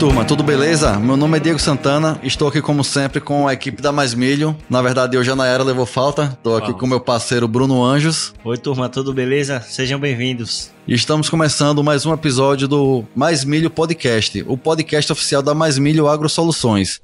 turma, tudo beleza? Meu nome é Diego Santana, estou aqui como sempre com a equipe da Mais Milho. Na verdade, hoje a Nayara levou falta, estou aqui com meu parceiro Bruno Anjos. Oi turma, tudo beleza? Sejam bem-vindos. E estamos começando mais um episódio do Mais Milho Podcast, o podcast oficial da Mais Milho Agro Soluções.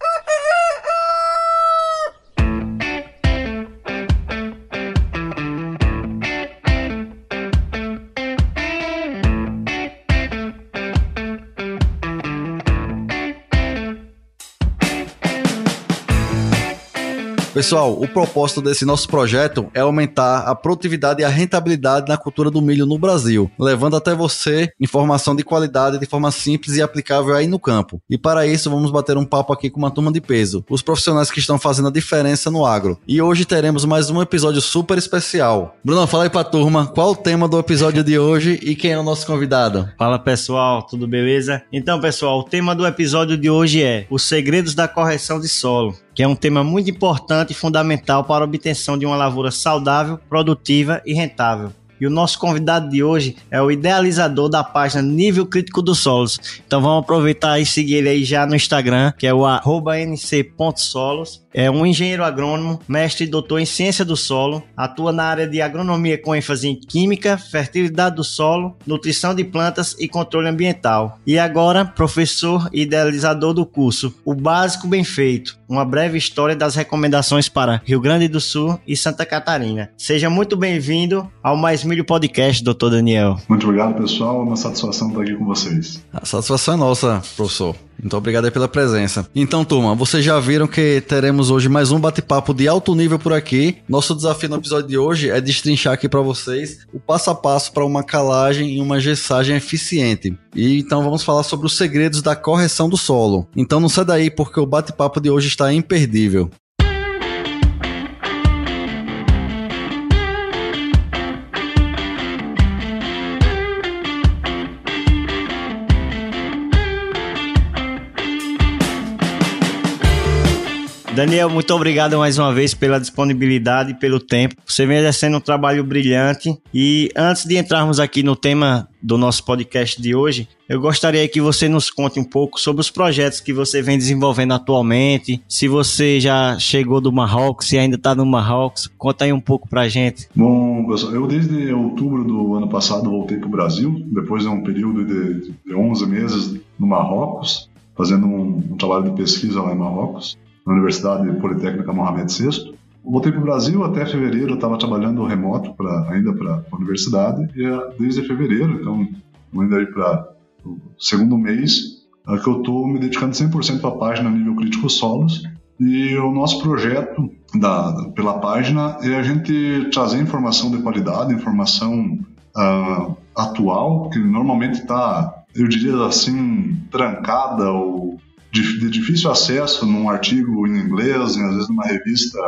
Pessoal, o propósito desse nosso projeto é aumentar a produtividade e a rentabilidade na cultura do milho no Brasil, levando até você informação de qualidade de forma simples e aplicável aí no campo. E para isso, vamos bater um papo aqui com uma turma de peso, os profissionais que estão fazendo a diferença no agro. E hoje teremos mais um episódio super especial. Bruno, fala aí pra turma qual o tema do episódio de hoje e quem é o nosso convidado. Fala pessoal, tudo beleza? Então, pessoal, o tema do episódio de hoje é os segredos da correção de solo que é um tema muito importante e fundamental para a obtenção de uma lavoura saudável, produtiva e rentável. E o nosso convidado de hoje é o idealizador da página Nível Crítico dos Solos. Então vamos aproveitar e seguir ele aí já no Instagram, que é o nc.solos. É um engenheiro agrônomo, mestre e doutor em ciência do solo, atua na área de agronomia com ênfase em química, fertilidade do solo, nutrição de plantas e controle ambiental. E agora, professor e idealizador do curso O Básico Bem Feito, uma breve história das recomendações para Rio Grande do Sul e Santa Catarina. Seja muito bem-vindo ao Mais Milho Podcast, doutor Daniel. Muito obrigado, pessoal. É uma satisfação estar aqui com vocês. A satisfação é nossa, professor. Muito obrigado pela presença. Então, turma, vocês já viram que teremos hoje mais um bate-papo de alto nível por aqui. Nosso desafio no episódio de hoje é destrinchar aqui para vocês o passo a passo para uma calagem e uma gessagem eficiente. E então vamos falar sobre os segredos da correção do solo. Então não sai daí porque o bate-papo de hoje está imperdível. Daniel, muito obrigado mais uma vez pela disponibilidade e pelo tempo. Você vem exercendo um trabalho brilhante. E antes de entrarmos aqui no tema do nosso podcast de hoje, eu gostaria que você nos conte um pouco sobre os projetos que você vem desenvolvendo atualmente. Se você já chegou do Marrocos, se ainda está no Marrocos, conta aí um pouco pra gente. Bom, pessoal, eu desde outubro do ano passado voltei para o Brasil, depois de um período de, de 11 meses no Marrocos, fazendo um, um trabalho de pesquisa lá em Marrocos na Universidade Politécnica Mohamed VI. Voltei para o Brasil até fevereiro, eu estava trabalhando remoto pra, ainda para a universidade, e é desde fevereiro, então, ainda aí para o segundo mês, é que eu estou me dedicando 100% para a página Nível Crítico Solos, e o nosso projeto da, pela página é a gente trazer informação de qualidade, informação uh, atual, que normalmente está, eu diria assim, trancada ou de, difícil acesso num artigo em inglês, às vezes numa revista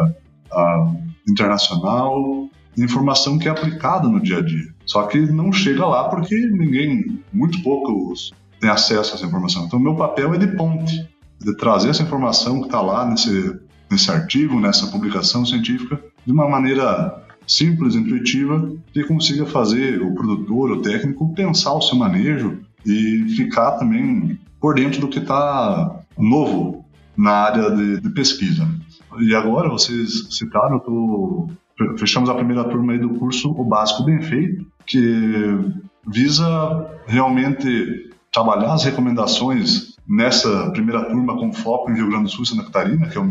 uh, internacional, informação que é aplicada no dia a dia. Só que não chega lá porque ninguém, muito poucos, tem acesso a essa informação. Então, meu papel é de ponte, de trazer essa informação que está lá nesse, nesse artigo, nessa publicação científica, de uma maneira simples, intuitiva, que consiga fazer o produtor, o técnico, pensar o seu manejo e ficar também por dentro do que está novo na área de, de, pesquisa. E agora, vocês citaram, tô, fechamos a primeira turma aí do curso O Básico Bem Feito, que visa realmente trabalhar as recomendações nessa primeira turma com foco em Rio Grande do Sul e Santa Catarina, que é,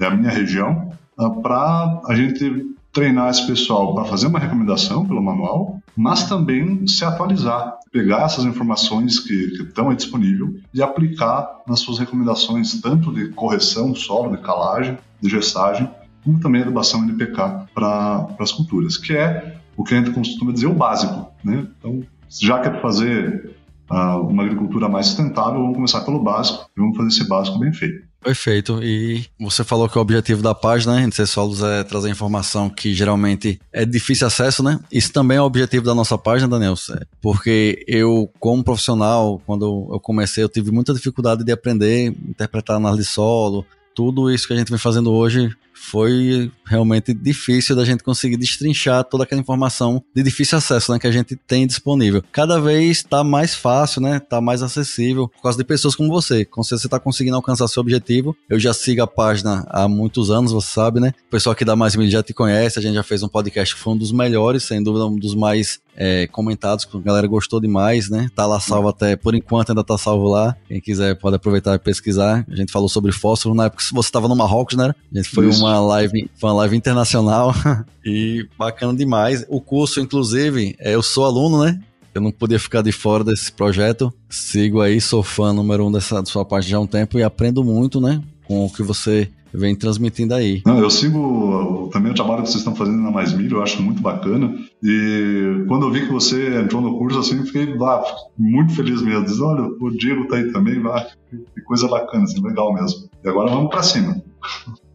é a minha região, ah, para a gente treinar esse pessoal para fazer uma recomendação pelo manual, mas também se atualizar, pegar essas informações que, que estão aí disponível e aplicar nas suas recomendações, tanto de correção solo, de calagem, de gestagem, como também adubação NPK para as culturas, que é o que a gente costuma dizer o básico. Né? Então, já que é para fazer uh, uma agricultura mais sustentável, vamos começar pelo básico e vamos fazer esse básico bem feito. Perfeito. E você falou que o objetivo da página, né, NC Solos, é trazer informação que geralmente é difícil acesso, né? Isso também é o objetivo da nossa página, Daniel. Porque eu, como profissional, quando eu comecei, eu tive muita dificuldade de aprender, interpretar análise solo. Tudo isso que a gente vem fazendo hoje foi realmente difícil da gente conseguir destrinchar toda aquela informação de difícil acesso né, que a gente tem disponível. Cada vez está mais fácil, né? Está mais acessível por causa de pessoas como você. Com certeza você está conseguindo alcançar seu objetivo. Eu já sigo a página há muitos anos, você sabe, né? O pessoal aqui da Mais Mídia já te conhece, a gente já fez um podcast que foi um dos melhores, sem dúvida um dos mais é, comentados, que a galera gostou demais, né? Tá lá salvo até, por enquanto ainda tá salvo lá. Quem quiser pode aproveitar e pesquisar. A gente falou sobre fósforo na época que você estava no Marrocos, né? A gente foi Isso. uma live, foi uma live internacional e bacana demais. O curso, inclusive, é, eu sou aluno, né? Eu não podia ficar de fora desse projeto. Sigo aí, sou fã número um dessa sua parte já há um tempo e aprendo muito, né? Com o que você vem transmitindo aí. Não, eu sigo também o trabalho que vocês estão fazendo na Mais Milho, eu acho muito bacana. E quando eu vi que você entrou no curso, assim, fiquei lá, muito feliz mesmo. Diz, olha, o Diego tá aí também, vai, que coisa bacana, assim, legal mesmo. E agora vamos para cima.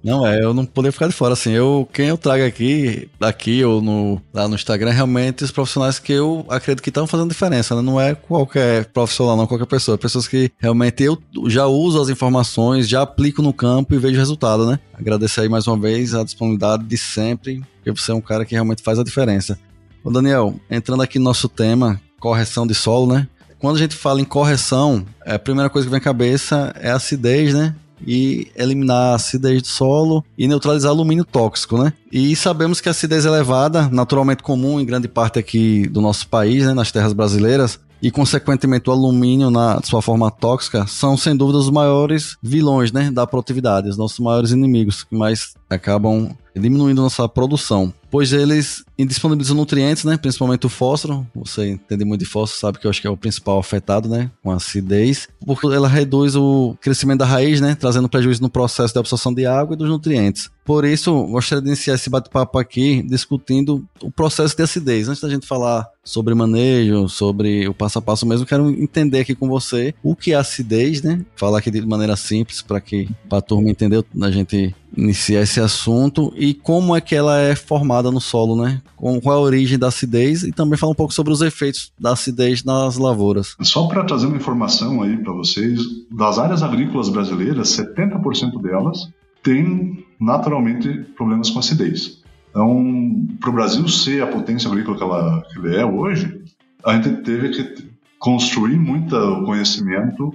Não, é, eu não poder ficar de fora, assim, eu, quem eu trago aqui, aqui ou no, lá no Instagram, é realmente os profissionais que eu acredito que estão fazendo diferença, né? Não é qualquer profissional, não, qualquer pessoa, pessoas que realmente eu já uso as informações, já aplico no campo e vejo resultado, né? Agradecer aí mais uma vez a disponibilidade de sempre, porque você é um cara que realmente faz a diferença. Ô Daniel, entrando aqui no nosso tema, correção de solo, né? Quando a gente fala em correção, a primeira coisa que vem à cabeça é acidez, né? E eliminar a acidez do solo e neutralizar alumínio tóxico, né? E sabemos que a acidez elevada, naturalmente comum em grande parte aqui do nosso país, né, nas terras brasileiras, e consequentemente o alumínio na sua forma tóxica são sem dúvida os maiores vilões, né, da produtividade, os nossos maiores inimigos que mais acabam diminuindo nossa produção pois eles indisponibilizam nutrientes, né? Principalmente o fósforo. Você entende muito de fósforo, sabe que eu acho que é o principal afetado, né? Com a acidez. Porque ela reduz o crescimento da raiz, né? Trazendo prejuízo no processo de absorção de água e dos nutrientes. Por isso, gostaria de iniciar esse bate-papo aqui discutindo o processo de acidez. Antes da gente falar sobre manejo, sobre o passo a passo mesmo, quero entender aqui com você o que é acidez, né? Falar aqui de maneira simples para que a turma entender, a gente iniciar esse assunto e como é que ela é formada no solo, né? Qual é a origem da acidez e também falar um pouco sobre os efeitos da acidez nas lavouras. Só para trazer uma informação aí para vocês, das áreas agrícolas brasileiras, 70% delas têm naturalmente problemas com acidez. Então, para o Brasil ser a potência agrícola que, ela, que ele é hoje, a gente teve que construir muito conhecimento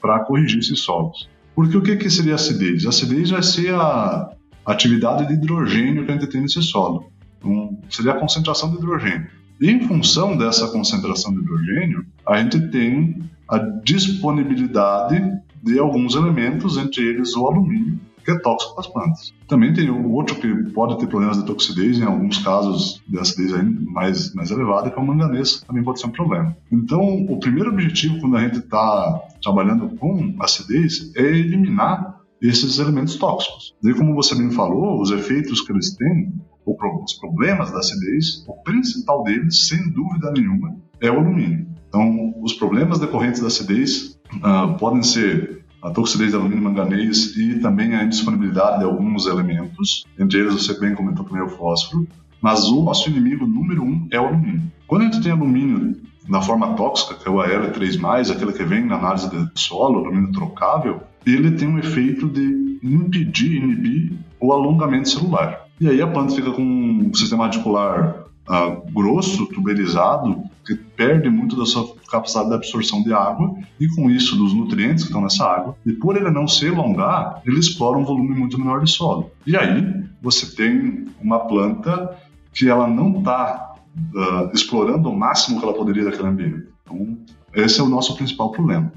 para corrigir esses solos. Porque o que, que seria acidez? A acidez vai ser a atividade de hidrogênio que a gente tem nesse solo. Então, seria a concentração de hidrogênio. E em função dessa concentração de hidrogênio, a gente tem a disponibilidade de alguns elementos, entre eles o alumínio, que é tóxico para as plantas. Também tem o outro que pode ter problemas de toxidez, em alguns casos de acidez mais, mais elevada, que é o manganês, também pode ser um problema. Então, o primeiro objetivo quando a gente está trabalhando com acidez é eliminar esses elementos tóxicos. E como você bem falou, os efeitos que eles têm, os problemas da acidez, o principal deles, sem dúvida nenhuma, é o alumínio. Então, os problemas decorrentes da acidez uh, podem ser a toxidez de alumínio e manganês e também a indisponibilidade de alguns elementos, entre eles você bem comentou também o fósforo, mas o nosso inimigo número um é o alumínio. Quando a gente tem alumínio na forma tóxica, que é o AL3+, aquele que vem na análise do solo, alumínio trocável, ele tem um efeito de impedir, inibir o alongamento celular. E aí a planta fica com um sistema radicular uh, grosso, tuberizado, que perde muito da sua capacidade de absorção de água e com isso dos nutrientes que estão nessa água. E por ele não se elongar, ele explora um volume muito menor de solo. E aí você tem uma planta que ela não está uh, ah, explorando o máximo que ela poderia daquele ambiente. Então, esse é o nosso principal problema.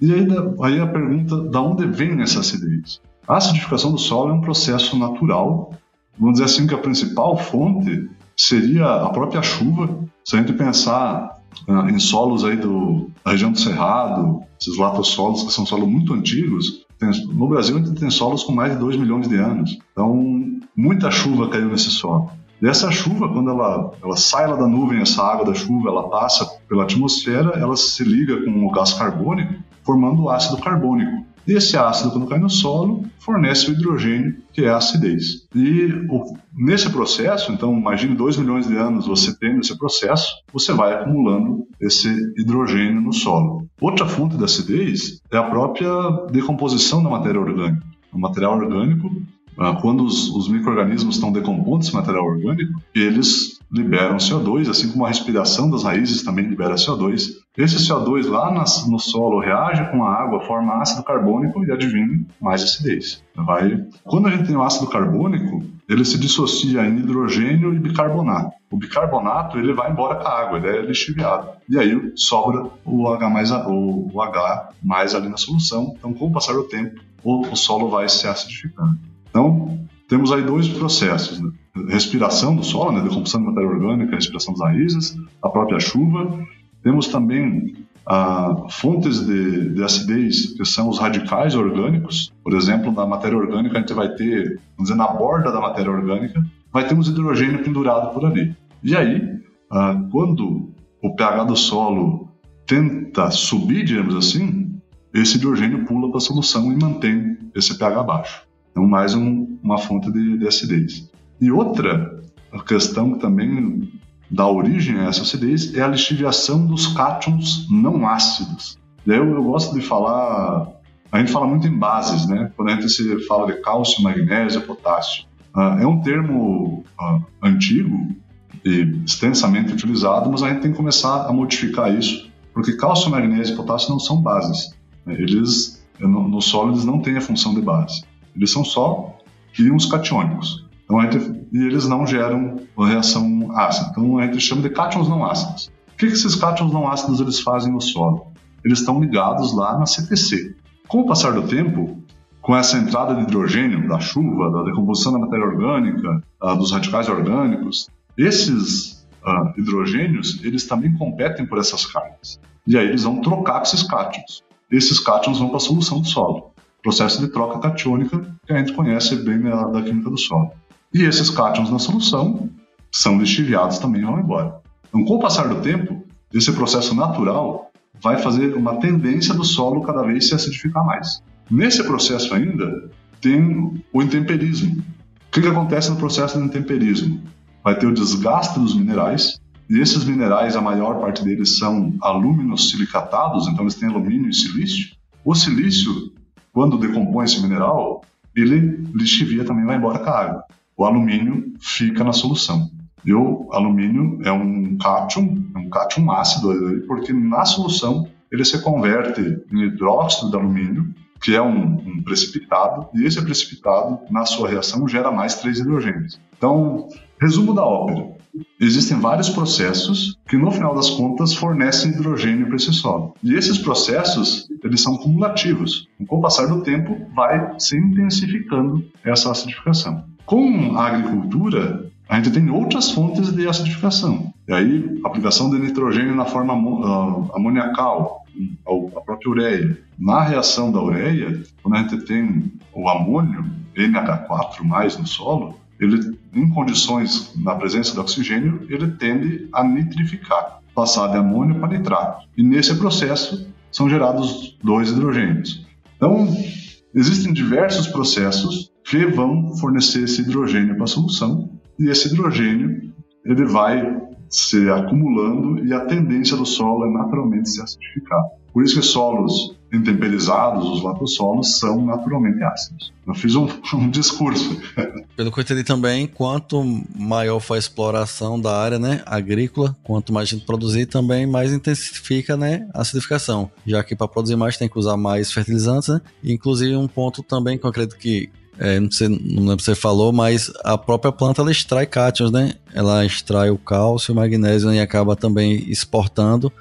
E aí, aí a pergunta, da onde vem essa acidez? A acidificação do solo é um processo natural. Vamos dizer assim que a principal fonte seria a própria chuva. Se a gente pensar uh, em solos aí do, da região do Cerrado, esses latossolos que são solos muito antigos, tem, no Brasil a gente tem solos com mais de 2 milhões de anos. Então, muita chuva caiu nesse solo. E essa chuva, quando ela, ela sai lá da nuvem, essa água da chuva, ela passa pela atmosfera, ela se liga com o gás carbônico, formando o ácido carbônico. E esse ácido, quando cai no solo, fornece o hidrogênio, que é a acidez. E o, nesse processo, então, imagine 2 milhões de anos você tendo esse processo, você vai acumulando esse hidrogênio no solo. Outra fonte da acidez é a própria decomposição da matéria orgânica. O material orgânico ah, quando os, os micro-organismos estão decompondo esse material orgânico, eles liberam CO2, assim como a respiração das raízes também libera CO2. Esse CO2 lá no solo reage com a água, forma ácido carbônico e adivinha mais acidez. Vai... Quando a gente tem o ácido carbônico, ele se dissocia em hidrogênio e bicarbonato. O bicarbonato ele vai embora com a água, ele é lixiviado. E aí sobra o H mais, o, o H mais ali na solução. Então, com o passar do tempo, o, o solo vai se acidificando. Então, temos aí dois processos, né? Respiração do solo, né? decomposição de matéria orgânica, respiração das raízes, a própria chuva. Temos também ah, fontes de, de, acidez, que são os radicais orgânicos. Por exemplo, na matéria orgânica, a gente vai ter, vamos dizer, na borda da matéria orgânica, vai ter uns hidrogênio pendurado por ali. E aí, ah, quando o pH do solo tenta subir, digamos assim, esse hidrogênio pula para a solução e mantém esse pH baixo. Então, mais um, uma fonte de, de acidez. E outra questão que também dá origem a essa acidez é a lixiviação dos cátions não ácidos. Eu, eu gosto de falar, a gente fala muito em bases, né? Quando a gente se fala de cálcio, magnésio, potássio. Uh, é um termo uh, antigo e extensamente utilizado, mas a gente tem que começar a modificar isso, porque cálcio, magnésio e potássio não são bases. Eles, no, no solo, eles não têm a função de base. Eles são só íons catiônicos. Então, gente, e eles não geram reação ácida. Então a gente chama de cátions não ácidos. O que, que esses cátions não ácidos eles fazem no solo? Eles estão ligados lá na CTC. Com o passar do tempo, com essa entrada de hidrogênio da chuva, da decomposição da matéria orgânica, uh, dos radicais orgânicos, esses uh, hidrogênios eles também competem por essas cargas. E aí eles vão trocar com esses cátions. Esses cátions vão para a solução do solo processo de troca catiônica que a gente conhece bem da, da química do solo. E esses cátions na solução são lixiviados também e vão embora. Então, com o passar do tempo, esse processo natural vai fazer uma tendência do solo cada vez se acidificar mais. Nesse processo ainda, tem o intemperismo. O que, que acontece no processo do intemperismo? Vai ter o desgaste dos minerais, e esses minerais, a maior parte deles são alúminos silicatados, então eles têm alumínio e silício. O silício quando decompõe esse mineral, ele lixivia também vai embora com a água. O alumínio fica na solução. E o alumínio é um cátion, é um cátion ácido, porque na solução ele se converte em hidróxido de alumínio, que é um, um, precipitado, e esse precipitado, na sua reação, gera mais três hidrogênios. Então, resumo da ópera. Existem vários processos que, no final das contas, fornecem hidrogênio para esse solo. E esses processos, eles são cumulativos. Com o passar do tempo, vai se intensificando essa acidificação. Com a agricultura, a gente tem outras fontes de acidificação. E aí, aplicação de nitrogênio na forma uh, amoniacal, a própria ureia. Na reação da ureia, quando a gente tem o amônio, NH4+, no solo, ele, em condições na presença de oxigênio, ele tende a nitrificar, passar de amônio para nitrato. E nesse processo são gerados dois hidrogênios. Então, existem diversos processos que vão fornecer esse hidrogênio para a solução, e esse hidrogênio ele vai se acumulando e a tendência do solo é naturalmente se acidificar. Por isso que solos intemperizados, os latossolos, são naturalmente ácidos. Eu fiz um, um discurso. Pelo que eu entendi também, quanto maior for a exploração da área né, agrícola, quanto mais gente produzir, também mais intensifica né, a acidificação. Já que para produzir mais tem que usar mais fertilizantes, né? inclusive um ponto também que eu acredito que é, não, sei, não lembro se você falou, mas a própria planta ela extrai cátions, né? Ela extrai o cálcio, o magnésio e acaba também exportando.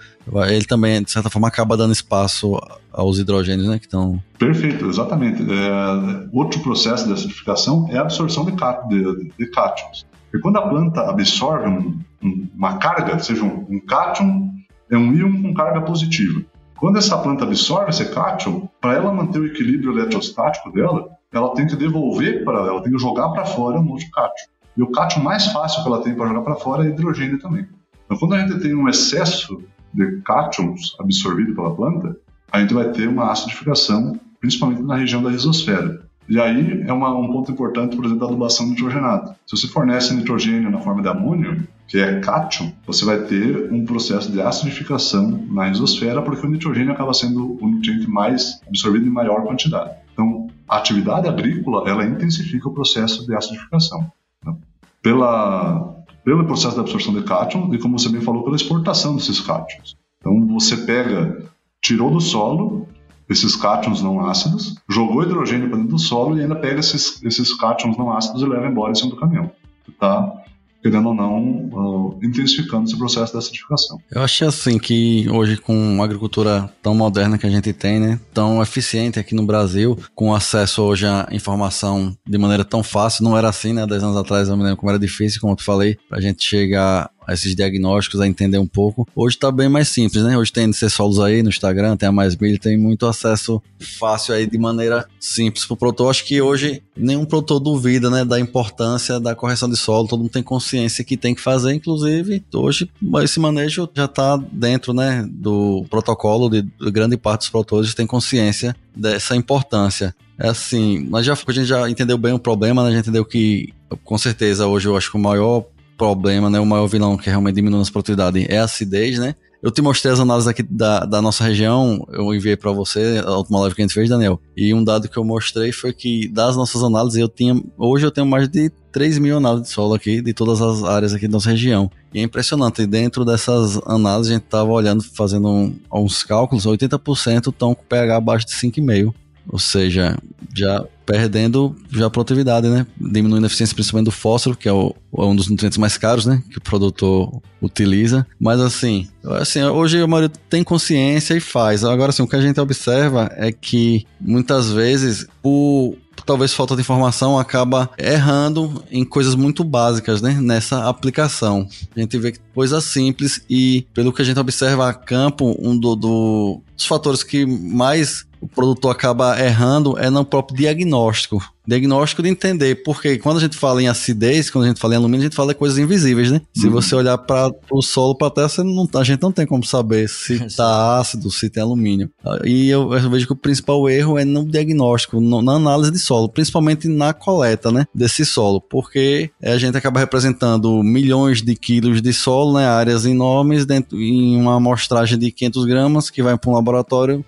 Ele também, de certa forma, acaba dando espaço aos hidrogênios, né? Que estão. Perfeito, exatamente. É, outro processo de acidificação é a absorção de, de, de cátions. E quando a planta absorve um, um, uma carga, seja um, um cátion, é um íon com carga positiva. Quando essa planta absorve esse cátion, para ela manter o equilíbrio eletrostático dela, ela tem que devolver para ela, tem que jogar para fora um outro cátion. E o cátion mais fácil que ela tem para jogar para fora é hidrogênio também. Então, quando a gente tem um excesso de cátions absorvido pela planta, a gente vai ter uma acidificação, principalmente na região da risosfera. E aí é uma, um ponto importante, por exemplo, da adubação nitrogenada. Se você fornece nitrogênio na forma de amônio, que é cátion, você vai ter um processo de acidificação na risosfera, porque o nitrogênio acaba sendo o nutriente mais absorvido em maior quantidade. Então, a atividade agrícola ela intensifica o processo de acidificação. Né? Pela, pelo processo de absorção de cátion e, como você bem falou, pela exportação desses cátions. Então, você pega, tirou do solo esses cátions não ácidos, jogou hidrogênio para dentro do solo e ainda pega esses, esses cátions não ácidos e leva embora em cima do caminhão. Tá? Querendo ou não, uh, intensificando esse processo de acidificação. Eu acho assim que hoje com uma agricultura tão moderna que a gente tem, né, tão eficiente aqui no Brasil, com acesso hoje à informação de maneira tão fácil, não era assim, né, 10 anos atrás eu me lembro como era difícil, como eu te falei, pra gente chegar esses diagnósticos, a entender um pouco. Hoje está bem mais simples, né? Hoje tem NC Solos aí no Instagram, tem a Mais Milho, tem muito acesso fácil aí de maneira simples pro produtor. Acho que hoje nenhum produtor duvida, né, da importância da correção de solo, todo mundo tem consciência que tem que fazer, inclusive hoje esse manejo já está dentro, né, do protocolo de, de grande parte dos produtores tem consciência dessa importância. É assim, nós já, a gente já entendeu bem o problema, né? a gente entendeu que, com certeza, hoje eu acho que o maior problema, né? O maior vilão que realmente diminui a produtividade é a acidez, né? Eu te mostrei as análises aqui da, da nossa região, eu enviei para você a última live que a gente fez, Daniel. E um dado que eu mostrei foi que das nossas análises eu tinha, hoje eu tenho mais de 3 mil análises de solo aqui, de todas as áreas aqui da nossa região. E é impressionante, dentro dessas análises a gente estava olhando, fazendo um, uns cálculos, 80% estão com pH abaixo de 5,5. Ou seja, já perdendo já a produtividade, né? Diminuindo a eficiência principalmente do fósforo, que é, o, é, um dos nutrientes mais caros, né? Que o produtor utiliza. Mas assim, assim, hoje a maioria tem consciência e faz. Agora, assim, o que a gente observa é que muitas vezes, por talvez falta de informação, acaba errando em coisas muito básicas, né? Nessa aplicação. A gente vê coisas simples e, pelo que a gente observa a campo, um do, do dos fatores que mais o produtor acaba errando é no próprio diagnóstico. Diagnóstico de entender, porque quando a gente fala em acidez, quando a gente fala em alumínio, a gente fala de coisas invisíveis, né? Se uhum. você olhar para o solo, para a terra, não, a gente não tem como saber se está ácido, se tem alumínio. E eu, eu, vejo que o principal erro é no diagnóstico, no, na análise de solo, principalmente na coleta, né? Desse solo, porque a gente acaba representando milhões de quilos de solo, né? Áreas enormes, dentro, em uma amostragem de 500 gramas, que vai para um laboratório,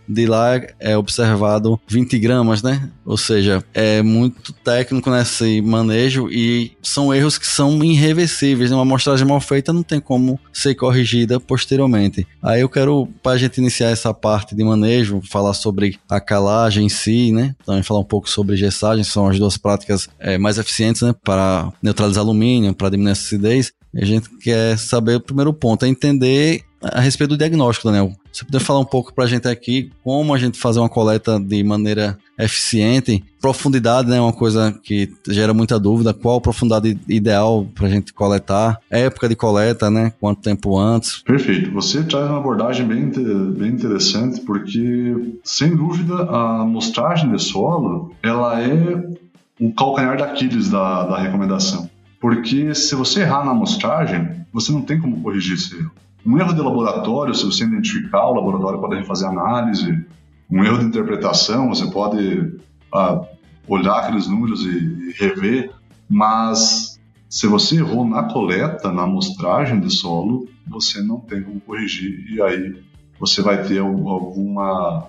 de lá é observado 20 gramas, né? Ou seja, é muito técnico nesse manejo e são erros que são irreversíveis. Uma amostragem mal feita não tem como ser corrigida posteriormente. Aí eu quero, para a gente iniciar essa parte de manejo, falar sobre a calagem em si, né? Também falar um pouco sobre gessagem, são as duas práticas é, mais eficientes, né? Para neutralizar alumínio, para diminuir a acidez. A gente quer saber o primeiro ponto, é entender a respeito do diagnóstico, Daniel. Você poderia falar um pouco para a gente aqui como a gente fazer uma coleta de maneira eficiente? Profundidade, né? Uma coisa que gera muita dúvida. Qual a profundidade ideal para a gente coletar? Época de coleta, né? Quanto tempo antes? Perfeito. Você traz uma abordagem bem, bem interessante porque, sem dúvida, a amostragem de solo ela é o calcanhar daqueles da, da recomendação. Porque se você errar na amostragem, você não tem como corrigir esse erro. Um erro de laboratório, se você identificar, o laboratório pode refazer análise. Um erro de interpretação, você pode ah, olhar aqueles números e, e rever. Mas se você errou na coleta, na amostragem de solo, você não tem como corrigir e aí você vai ter alguma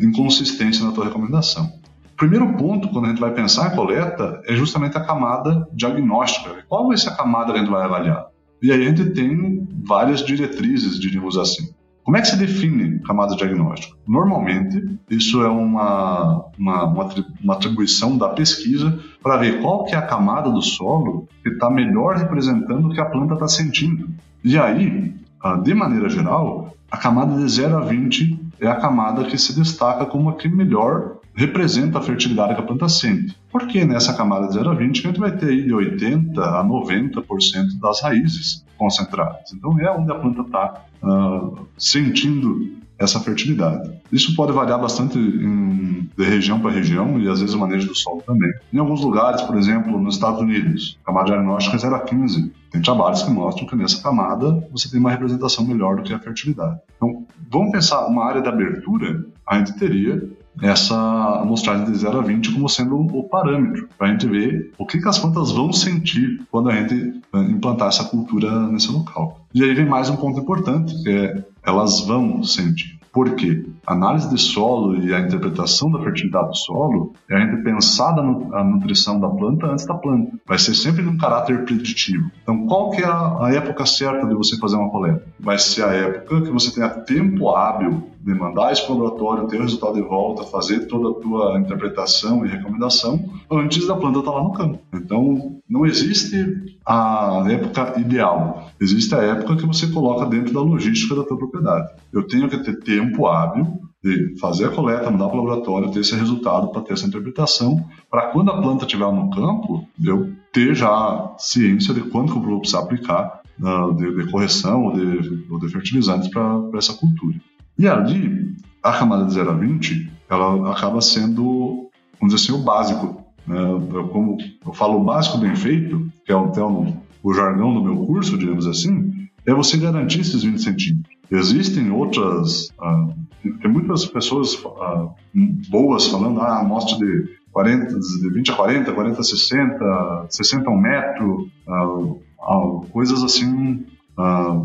inconsistência na tua recomendação. Primeiro ponto, quando a gente vai pensar em coleta, é justamente a camada diagnóstica. Qual vai ser a camada que a gente vai avaliar? E aí a gente tem várias diretrizes, diríamos assim. Como é que se define camada diagnóstica? Normalmente, isso é uma, uma, uma atribuição da pesquisa para ver qual que é a camada do solo que está melhor representando o que a planta está sentindo. E aí, ah, de maneira geral, a camada de 0 a 20 é a camada que se destaca como a que melhor representa a fertilidade que a planta sente. Porque nessa camada de 0 a 20 a gente vai ter de 80 a 90% das raízes concentradas. Então é onde a planta está uh, ah, sentindo essa fertilidade. Isso pode variar bastante em, de região para região e às vezes o manejo do solo também. Em alguns lugares, por exemplo, nos Estados Unidos, a camada diagnóstica é 0 a 15. Tem trabalhos que mostram que nessa camada você tem uma representação melhor do que a fertilidade. Então, vamos pensar uma área de abertura, a gente teria essa amostragem de 0 a 20 como sendo o parâmetro para a gente ver o que, que, as plantas vão sentir quando a gente eh, implantar essa cultura nesse local. E aí vem mais um ponto importante, que é elas vão sentir. Por quê? A análise de solo e a interpretação da fertilidade do solo é a gente pensar a nutrição da planta antes da planta. Vai ser sempre de um caráter preditivo. Então, qual que é a época certa de você fazer uma coleta? Vai ser a época que você tenha tempo hábil de mandar isso para o laboratório, ter o resultado de volta, fazer toda a tua interpretação e recomendação antes da planta estar tá lá no campo. Então, não existe a época ideal. Existe a época que você coloca dentro da logística da tua propriedade. Eu tenho que ter tempo hábil de fazer a coleta, mandar para o laboratório, ter esse resultado para ter essa interpretação, para quando a planta estiver no campo, eu ter já ciência de quanto que eu vou precisar aplicar uh, de, de, correção ou de, ou de fertilizantes para essa cultura. E ali, a camada de 0 a 20, ela acaba sendo, vamos dizer assim, o básico. Né? Eu, como eu falo o básico bem feito, que é o, o jargão do meu curso, digamos assim, é você garantir esses 20 centímetros. Existem outras, uh, tem muitas pessoas uh, boas falando, ah, amostra de 40, de 20 a 40, 40 a 60, 60 a 1 metro, uh, coisas assim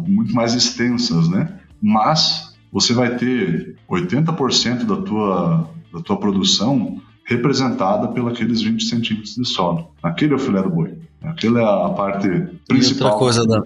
muito mais extensas, né? Mas você vai ter 80% da tua, da tua produção representada pelos 20 centímetros de solo. Aquele é o filé do boi. Aquela é a parte principal. E outra coisa, da,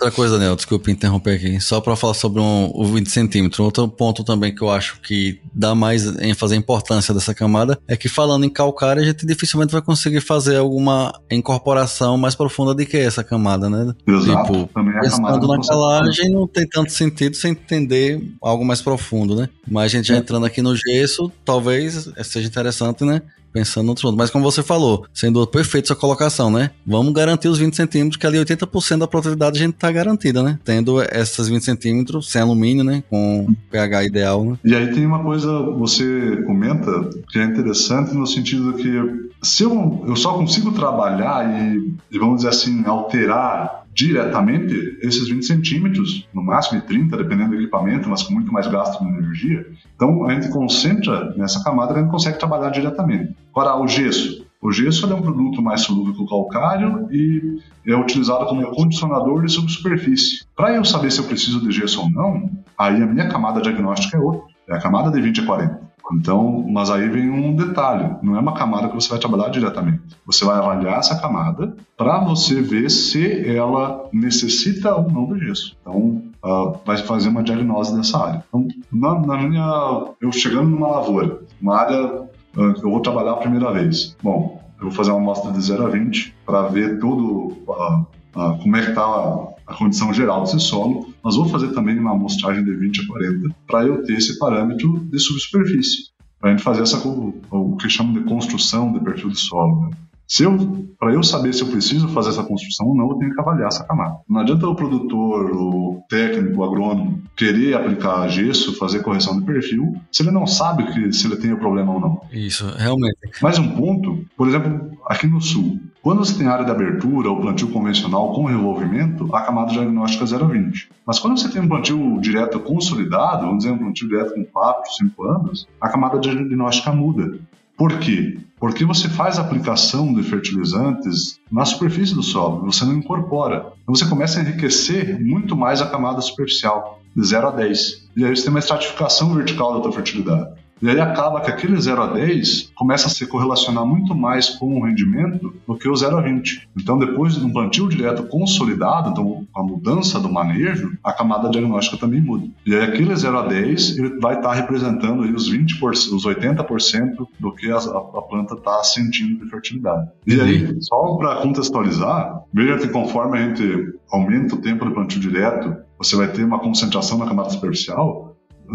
Outra coisa, Daniel, desculpa interromper aqui, só para falar sobre um, o 20 centímetros. Outro ponto também que eu acho que dá mais ênfase à importância dessa camada é que falando em calcário, a gente dificilmente vai conseguir fazer alguma incorporação mais profunda do que essa camada, né? Exato. Tipo, também é pensando na calagem não tem tanto sentido sem entender algo mais profundo, né? Mas a gente já é. entrando aqui no gesso, talvez seja interessante, né? Pensando no outro. Mas como você falou, sendo perfeito sua colocação, né? Vamos garantir os 20 centímetros, que ali 80% da produtividade a gente tá garantida, né? Tendo essas 20 centímetros sem alumínio, né? Com pH ideal, né? E aí tem uma coisa, você comenta, que é interessante no sentido que se eu, eu só consigo trabalhar e vamos dizer assim, alterar diretamente esses 20 centímetros, no máximo 30, dependendo do equipamento, mas com muito mais gasto de energia. Então a gente concentra nessa camada a gente consegue trabalhar diretamente. Agora, o gesso. O gesso é um produto mais solúvel que o calcário e é utilizado como condicionador de subsuperfície. Para eu saber se eu preciso de gesso ou não, aí a minha camada diagnóstica é outra. É a camada de 20 a 40. Então, mas aí vem um detalhe, não é uma camada que você vai trabalhar diretamente. Você vai avaliar essa camada para você ver se ela necessita ou não do gesso. Então, uh, vai fazer uma diagnose dessa área. Então, na, na minha, eu chegando numa lavoura, uma área uh, que eu vou trabalhar a primeira vez. Bom, eu vou fazer uma amostra de 0 a 20 para ver todo uh, como é que está a condição geral desse solo, mas vou fazer também uma amostragem de 20 a 40 para eu ter esse parâmetro de subsuperfície, para a gente fazer essa, o que chamam de construção de perfil de solo. Né? Se eu, para eu saber se eu preciso fazer essa construção ou não, eu tenho que avaliar essa camada. Não adianta o produtor, o técnico, o agrônomo querer aplicar gesso, fazer correção de perfil, se ele não sabe que se ele tem o problema ou não. Isso, realmente. Mais um ponto, por exemplo, aqui no sul, quando você tem área de abertura ou plantio convencional com revolvimento, a camada diagnóstica é 0 a 20. Mas quando você tem um plantio direto consolidado, vamos dizer um plantio direto com 4, 5 anos, a camada diagnóstica muda. Por quê? Porque você faz a aplicação de fertilizantes na superfície do solo, você não incorpora. Então você começa a enriquecer muito mais a camada superficial, de 0 a 10. E aí você tem uma estratificação vertical da tua fertilidade. E aí acaba que aquele 0 a 10 começa a se correlacionar muito mais com o rendimento do que o 0 a 20. Então, depois de um plantio direto consolidado, então a mudança do manejo, a camada diagnóstica também muda. E aí aquele 0 a 10 ele vai estar representando aí os 20%, os 80% do que a, a planta está sentindo de fertilidade. E aí, só para contextualizar, veja que conforme a gente aumenta o tempo do plantio direto, você vai ter uma concentração na camada superficial,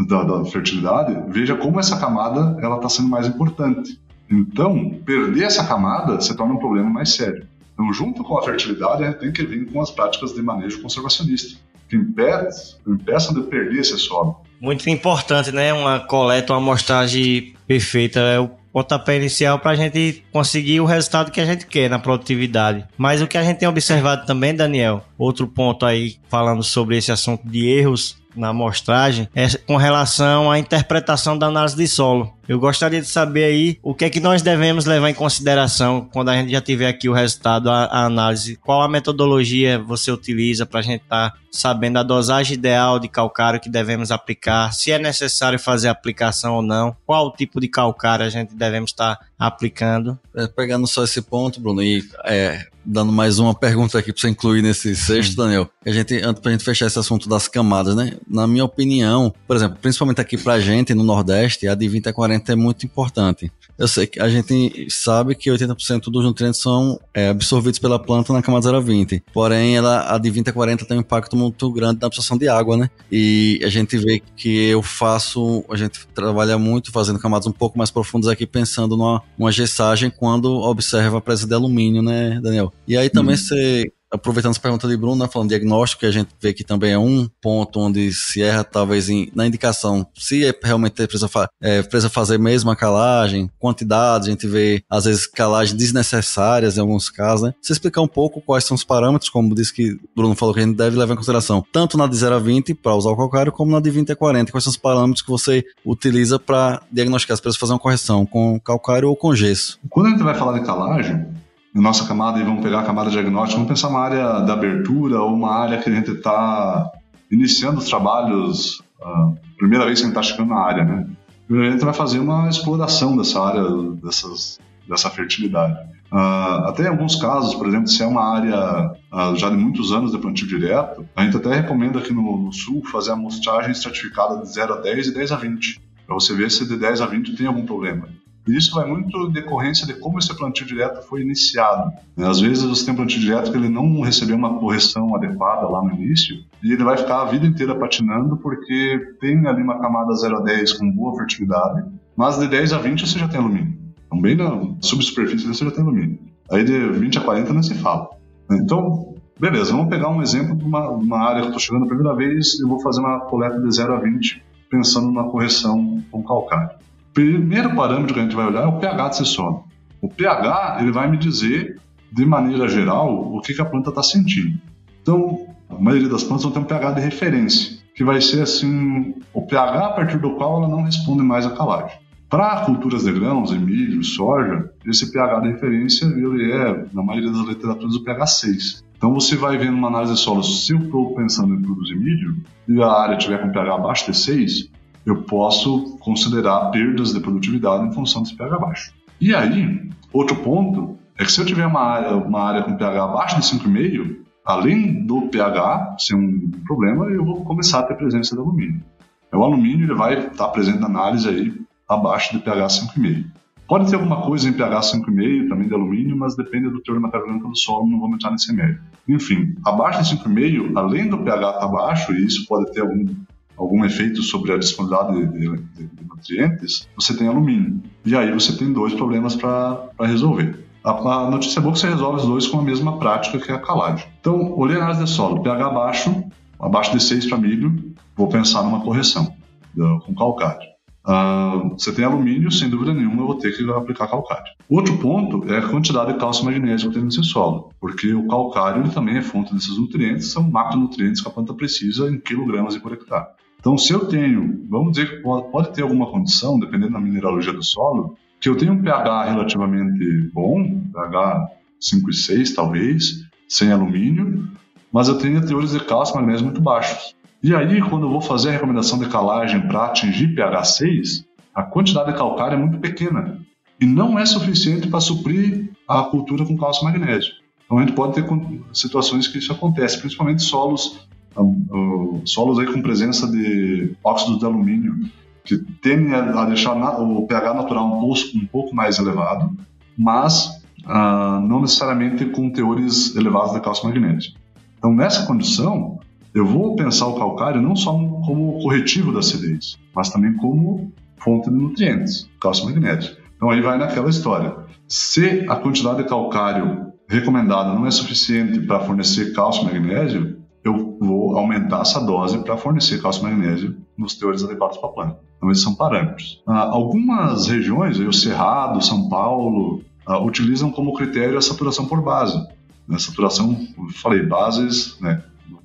da, da fertilidade, veja como essa camada ela está sendo mais importante. Então, perder essa camada se torna um problema mais sério. Então, junto com a fertilidade, a gente tem que vir com as práticas de manejo conservacionista, que impeçam de perder esse solo. Muito importante, né? Uma coleta, uma amostragem perfeita é o pontapé inicial para a gente conseguir o resultado que a gente quer na produtividade. Mas o que a gente tem observado também, Daniel, outro ponto aí falando sobre esse assunto de erros na amostragem é com relação à interpretação da análise de solo. Eu gostaria de saber aí o que é que nós devemos levar em consideração quando a gente já tiver aqui o resultado, a, a análise. Qual a metodologia você utiliza para a gente estar tá sabendo a dosagem ideal de calcário que devemos aplicar, se é necessário fazer aplicação ou não, qual tipo de calcário a gente devemos estar tá aplicando. É, pegando só esse ponto, Bruno, e é, dando mais uma pergunta aqui para você incluir nesse sexto, Daniel. A gente, antes pra gente fechar esse assunto das camadas, né? Na minha opinião, por exemplo, principalmente aqui pra gente no Nordeste, a de 20 a 40 é muito importante. Eu sei que a gente sabe que 80% dos nutrientes são é, absorvidos pela planta na camada 0 a 20. Porém, ela, a de 20 a 40 tem um impacto muito grande na absorção de água, né? E a gente vê que eu faço, a gente trabalha muito fazendo camadas um pouco mais profundas aqui, pensando numa uma gessagem quando observa a presença de alumínio, né, Daniel? E aí também uhum. você aproveitando essa pergunta de Bruno, né, falando diagnóstico, que a gente vê que também é um ponto onde se erra, talvez, em, na indicação, se é realmente precisa, fa é, precisa fazer mesmo a calagem, quantidade, a gente vê, às vezes, calagens desnecessárias em alguns casos, né? Você explicar um pouco quais são os parâmetros, como disse que Bruno falou que a gente deve levar em consideração, tanto na de 0 a 20, para usar o calcário, como na de 20 a 40, quais são os parâmetros que você utiliza para diagnosticar, se precisa fazer uma correção com calcário ou com gesso. Quando a gente vai falar de calagem, nossa camada e vamos pegar a camada diagnóstica, vamos pensar uma área da abertura ou uma área que a gente está iniciando os trabalhos, a primeira vez que a gente está chegando na área, né? A gente vai fazer uma exploração dessa área, dessas, dessa fertilidade. Uh, até em alguns casos, por exemplo, se é uma área uh, já de muitos anos de plantio direto, a gente até recomenda aqui no, no sul fazer a amostragem estratificada de 0 a 10 e 10 a 20, para você ver se de 10 a 20 tem algum problema. E isso vai muito decorrência de como esse plantio direto foi iniciado. Às vezes você tem plantio direto que ele não recebeu uma correção adequada lá no início e ele vai ficar a vida inteira patinando porque tem ali uma camada 0 a 10 com boa fertilidade, mas de 10 a 20 você já tem alumínio. Então, bem na subsuperfície você já tem alumínio. Aí de 20 a 40 não se fala. Então, beleza, vamos pegar um exemplo de uma, uma área que eu estou chegando a primeira vez e vou fazer uma coleta de 0 a 20 pensando na correção com calcário primeiro parâmetro que a gente vai olhar é o pH desse solo. O pH ele vai me dizer, de maneira geral, o que, que a planta está sentindo. Então, a maioria das plantas vão ter um pH de referência, que vai ser assim o pH a partir do qual ela não responde mais à calagem. Para culturas de grãos, milho, soja, esse pH de referência ele é, na maioria das literaturas, o pH 6. Então você vai vendo uma análise de solo, se eu estou pensando em produzir milho e a área tiver com pH abaixo de 6, eu posso considerar perdas de produtividade em função desse pH baixo. E aí, outro ponto é que se eu tiver uma área, uma área com pH abaixo de 5,5, além do pH ser um problema, eu vou começar a ter presença de alumínio. O alumínio ele vai estar presente na análise aí abaixo de pH 5,5. Pode ter alguma coisa em pH 5,5 também de alumínio, mas depende do teor de matéria orgânica do solo, não vou entrar nesse mérito. Enfim, abaixo de 5,5, além do pH estar baixo, e isso pode ter algum algum efeito sobre a disponibilidade de, de, de nutrientes, você tem alumínio. E aí você tem dois problemas para resolver. A, a, notícia boa é que você resolve os dois com a mesma prática que a calagem. Então, olhei análise de solo, pH baixo, abaixo de 6 para milho, vou pensar numa correção com calcário. Uh, você tem alumínio, sem dúvida nenhuma, eu vou ter que aplicar calcário. Outro ponto é a quantidade de cálcio e magnésio que tem nesse solo, porque o calcário também é fonte desses nutrientes, são macronutrientes que a planta precisa em quilogramas por hectare. Então, se eu tenho, vamos dizer que pode, ter alguma condição, dependendo da mineralogia do solo, que eu tenho um pH relativamente bom, pH 5 e 6 talvez, sem alumínio, mas eu tenho teores de cálcio e magnésio muito baixos. E aí, quando eu vou fazer a recomendação de calagem para atingir pH 6, a quantidade de calcário é muito pequena e não é suficiente para suprir a cultura com cálcio e magnésio. Então a gente pode ter situações que isso acontece, principalmente solos uh, solos aí com presença de óxido de alumínio, que tendem a deixar o pH natural um pouco, um pouco mais elevado, mas uh, não necessariamente com teores elevados de cálcio magnésio. Então, nessa condição, eu vou pensar o calcário não só como corretivo da acidez, mas também como fonte de nutrientes, cálcio magnésio. Então, aí vai naquela história. Se a quantidade de calcário recomendada não é suficiente para fornecer cálcio magnésio, aumentar essa dose para fornecer cálcio e magnésio nos teores adequados para a planta. Então, esses são parâmetros. Ah, algumas regiões, o Cerrado, São Paulo, ah, utilizam como critério a saturação por base. Né? Saturação, falei, bases, né?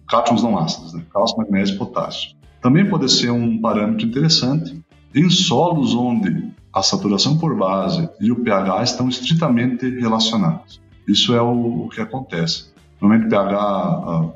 cátions não ácidos, né? cálcio, magnésio e potássio. também pode ser um parâmetro interessante em solos onde a saturação por base e o pH estão estritamente relacionados. Isso é o, que acontece. Normalmente, pH, ah,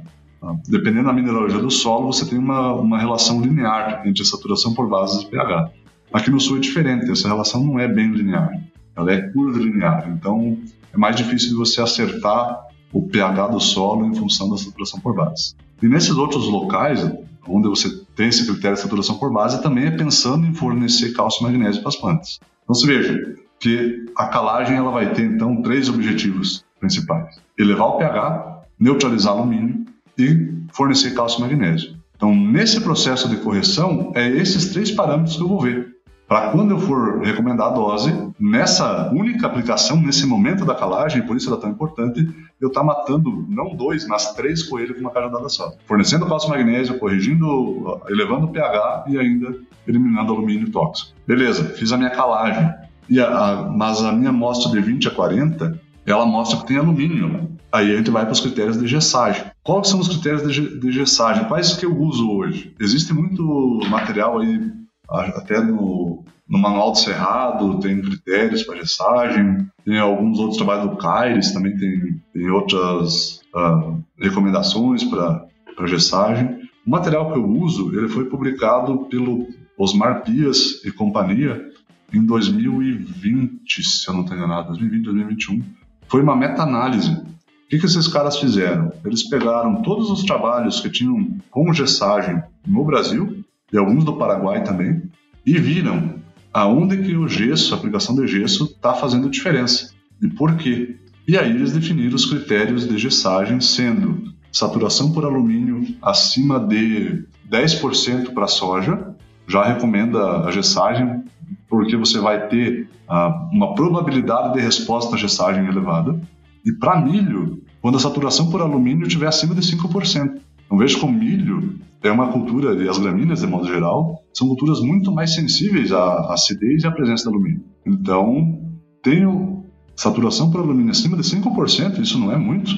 dependendo da mineralogia do solo, você tem uma, uma relação linear entre saturação por base e pH. Aqui no sul é diferente, essa relação não é bem linear, ela é curvilinear. Então, é mais difícil de você acertar o pH do solo em função da saturação por base. E nesses outros locais, onde você tem esse critério de saturação por base, também é pensando em fornecer cálcio e magnésio para as plantas. Então, você veja que a calagem ela vai ter, então, três objetivos principais. Elevar o pH, neutralizar alumínio e fornecer cálcio e magnésio. Então, nesse processo de correção, é esses três parâmetros que eu vou ver para quando eu for recomendar a dose, nessa única aplicação, nesse momento da calagem, por isso ela é tão importante, eu estar tá matando não dois, mas três coelhos com uma cajadada só. Fornecendo cálcio magnésio, corrigindo, elevando o pH e ainda eliminando alumínio tóxico. Beleza, fiz a minha calagem. E a, a, mas a minha amostra de 20 a 40, ela mostra que tem alumínio. Aí a gente vai para os critérios de gessagem. Quais são os critérios de, de gessagem? Quais que eu uso hoje? Existe muito material aí até no, no Manual do Cerrado tem critérios para gessagem, tem alguns outros trabalhos do Caires, também tem, tem outras uh, recomendações para gessagem. O material que eu uso, ele foi publicado pelo Osmar Pias e companhia em 2020, se eu não estou enganado, 2020, 2021. Foi uma meta-análise. Que, que esses caras fizeram? Eles pegaram todos os trabalhos que tinham com gessagem no Brasil e alguns do Paraguai também, e viram aonde que o gesso, a aplicação de gesso, está fazendo diferença e por quê. E aí eles definiram os critérios de gessagem, sendo saturação por alumínio acima de 10% para soja, já recomenda a gessagem, porque você vai ter ah, uma probabilidade de resposta à gessagem elevada. E para milho, quando a saturação por alumínio estiver acima de 5%. Então vejo como milho é uma cultura, e as gramíneas de modo geral, são culturas muito mais sensíveis à acidez e à presença de alumínio. Então, tenho saturação por alumínio acima de 5%, isso não é muito,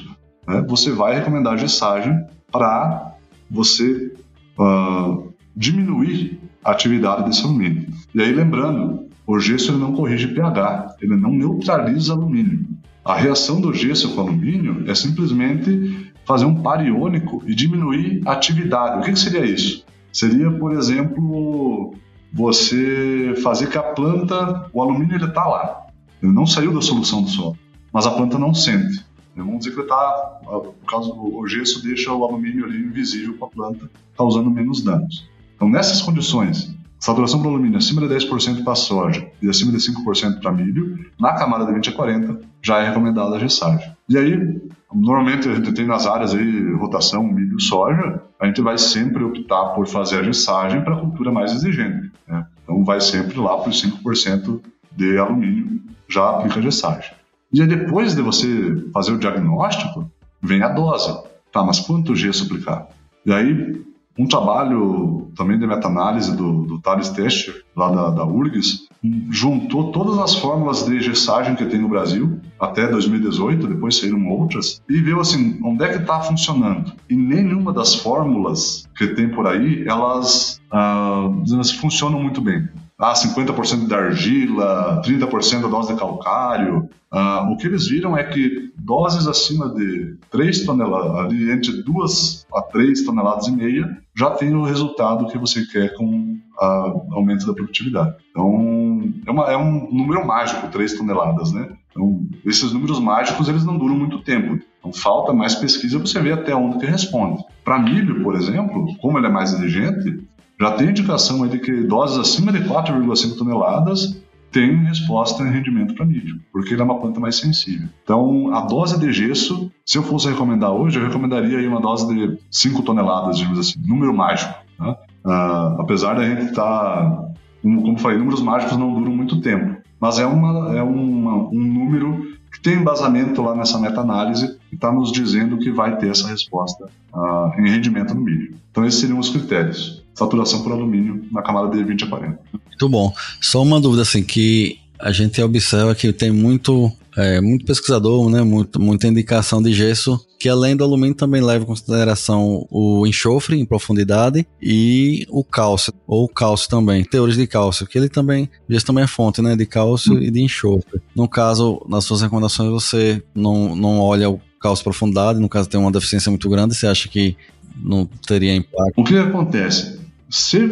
né? você vai recomendar a gessagem para você uh, diminuir a atividade desse alumínio. E aí, lembrando, o gesso ele não corrige pH, ele não neutraliza alumínio. A reação do gesso com alumínio é simplesmente fazer um par iônico e diminuir a atividade. O que, que seria isso? Seria, por exemplo, você fazer que a planta, o alumínio ele está lá, ele não saiu da solução do solo, mas a planta não sente. Vamos dizer que está, por causa do gesso deixa o alumínio ali invisível para a planta, causando menos danos. Então, nessas condições, Saturação por alumínio acima de 10% para soja e acima de 5% para milho, na camada de 20 a 40 já é recomendada a gessagem. E aí, normalmente a gente tem nas áreas aí rotação milho soja, a gente vai sempre optar por fazer a gessagem para a cultura mais exigente. Né? Então vai sempre lá para os 5% de alumínio, já aplica a gessagem. E aí, depois de você fazer o diagnóstico, vem a dose. Tá, mas quanto gesso aplicar? E aí, um trabalho também de meta-análise do, do Thales Tester, lá da, da URGS, juntou todas as fórmulas de gessagem que tem no Brasil até 2018, depois saíram outras, e viu assim, onde é que está funcionando. E nenhuma das fórmulas que tem por aí, elas, ah, assim, funcionam muito bem ah, 50% da argila, 30% da dose de calcário. Ah, o que eles viram é que doses acima de 3 toneladas, entre 2 a 3 toneladas e meia, já tem o resultado que você quer com o aumento da produtividade. Então, é, uma, é, um número mágico, 3 toneladas, né? Então, esses números mágicos, eles não duram muito tempo. Então, falta mais pesquisa para você ver até onde que responde. Para milho, por exemplo, como ele é mais exigente, já tem indicação de que doses acima de 4,5 toneladas tem resposta em rendimento para milho, porque ele é uma planta mais sensível. Então, a dose de gesso, se eu fosse recomendar hoje, eu recomendaria uma dose de 5 toneladas, digamos assim, número mágico. Né? Uh, apesar da gente estar, tá, como, como falei, números mágicos não duram muito tempo, mas é, uma, é uma, um número que tem embasamento lá nessa meta-análise e está nos dizendo que vai ter essa resposta uh, em rendimento no milho. Então, esses seriam os critérios saturação por alumínio na camada de 20 a 40. Muito bom. Só uma dúvida assim, que a gente observa que tem muito, é, muito pesquisador, né, muito, muita indicação de gesso, que além do alumínio também leva em consideração o enxofre em profundidade e o cálcio, ou o cálcio também, teores de cálcio, que ele também, gesso também é fonte né, de cálcio e de enxofre. No caso, nas suas recomendações, você não, não olha o cálcio profundidade, no caso tem uma deficiência muito grande, você acha que não teria impacto? O que acontece? Ser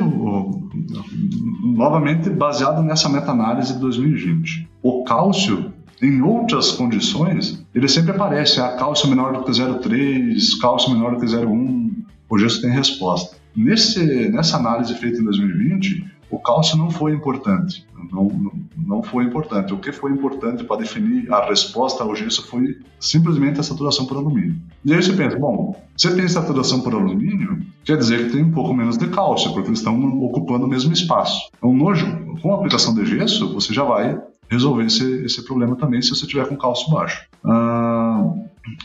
novamente baseado nessa meta-análise de 2020. O cálcio, em outras condições, ele sempre aparece, ah, cálcio menor do que 0,3, cálcio menor do que 0,1, o gesso tem resposta. Nesse, nessa análise feita em 2020, o cálcio não foi importante. Não, não, foi importante. O que foi importante para definir a resposta ao gesso foi simplesmente a saturação por alumínio. E aí você pensa, bom, você tem saturação por alumínio, quer dizer que tem um pouco menos de cálcio, porque eles estão ocupando o mesmo espaço. Então, no, com a aplicação de gesso, você já vai resolver esse, esse problema também se você tiver com cálcio baixo. Ah,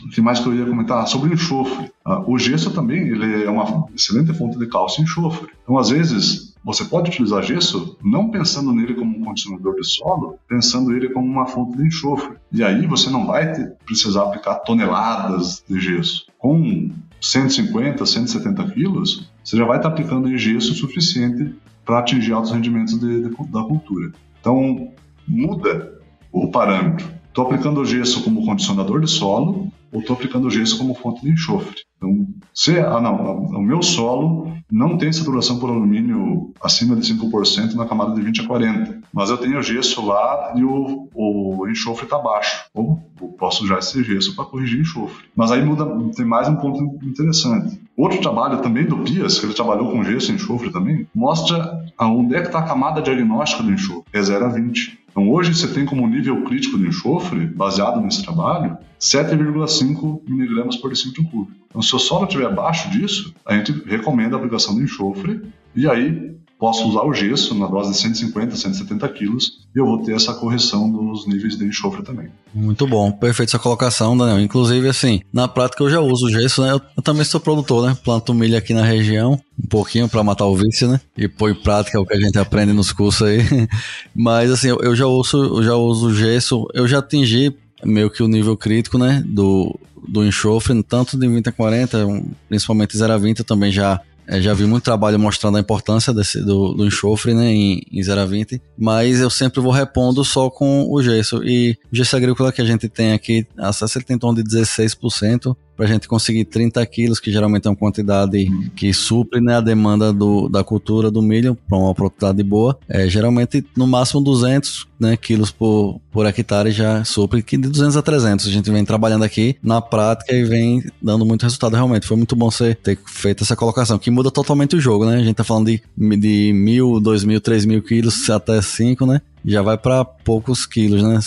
o que mais que eu ia comentar? Sobre enxofre. Ah, o gesso também ele é uma excelente fonte de cálcio e enxofre. Então, às vezes, você pode utilizar gesso não pensando nele como um condicionador de solo, pensando ele como uma fonte de enxofre. E aí você não vai ter, precisar aplicar toneladas de gesso. Com 150, 170 quilos, você já vai estar aplicando em gesso suficiente para atingir altos rendimentos de, de, da cultura. Então, muda o parâmetro. Estou aplicando o gesso como condicionador de solo ou estou aplicando gesso como fonte de enxofre. Então, se ah, não, o meu solo não tem saturação por alumínio acima de 5% na camada de 20 a 40, mas eu tenho gesso lá e o, o enxofre está baixo. Ou eu posso usar esse gesso para corrigir enxofre. Mas aí muda, tem mais um ponto interessante. Outro trabalho também do Pias, que ele trabalhou com gesso e enxofre também, mostra onde é que está a camada diagnóstica do enxofre. É 0 a 20. Então hoje você tem como nível crítico de enxofre, baseado nesse trabalho, 7,5 miligramas por decímetro cúbico. Então se o solo estiver abaixo disso, a gente recomenda a aplicação de enxofre e aí posso usar o gesso na dose de 150, 170 quilos e eu vou ter essa correção dos níveis de enxofre também. Muito bom, perfeito essa colocação, Daniel. Inclusive, assim, na prática eu já uso o gesso, né? Eu, eu também sou produtor, né? Planto milho aqui na região, um pouquinho para matar o vício, né? E pôr em prática o que a gente aprende nos cursos aí. Mas, assim, eu, eu já uso, eu já uso o gesso, eu já atingi meio que o nível crítico, né? Do, do enxofre, tanto de 20 a 40, principalmente 0 a 20, eu também já é, já vi muito trabalho mostrando a importância desse, do, do enxofre né, em, em 0 a 20, mas eu sempre vou repondo só com o gesso. E o gesso agrícola que a gente tem aqui, acesso ele tem em torno de 16%, para a gente conseguir 30 quilos, que geralmente é uma quantidade que supre né, a demanda do, da cultura do milho para uma produtividade boa. É, geralmente, no máximo 200 né, quilos por, por hectare já supre, que de 200 a 300 a gente vem trabalhando aqui na prática e vem dando muito resultado realmente. Foi muito bom você ter feito essa colocação, que muda totalmente o jogo, né? A gente tá falando de, de mil, dois mil, três mil quilos até cinco, né? Já vai para poucos quilos, né?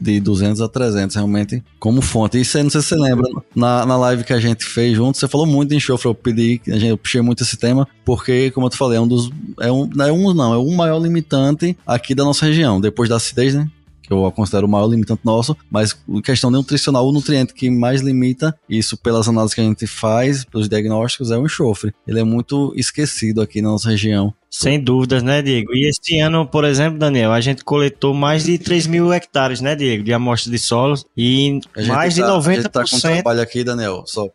De 200 a 300, realmente, como fonte. Isso aí, não sei se você lembra, na, na live que a gente fez junto, você falou muito de enxofre. Eu pedi, eu puxei muito esse tema, porque, como eu te falei, é um dos. É um, não é um, não, é o maior limitante aqui da nossa região. Depois da acidez, né? que eu considero o maior limitante nosso, mas questão nutricional, o nutriente que mais limita isso pelas análises que a gente faz, pelos diagnósticos, é o enxofre. Ele é muito esquecido aqui na nossa região. Sem dúvidas, né, Diego? E este ano, por exemplo, Daniel, a gente coletou mais de 3 mil hectares, né, Diego, de amostra de solos e mais tá, de 90%. A gente tá com trabalho aqui, Daniel, só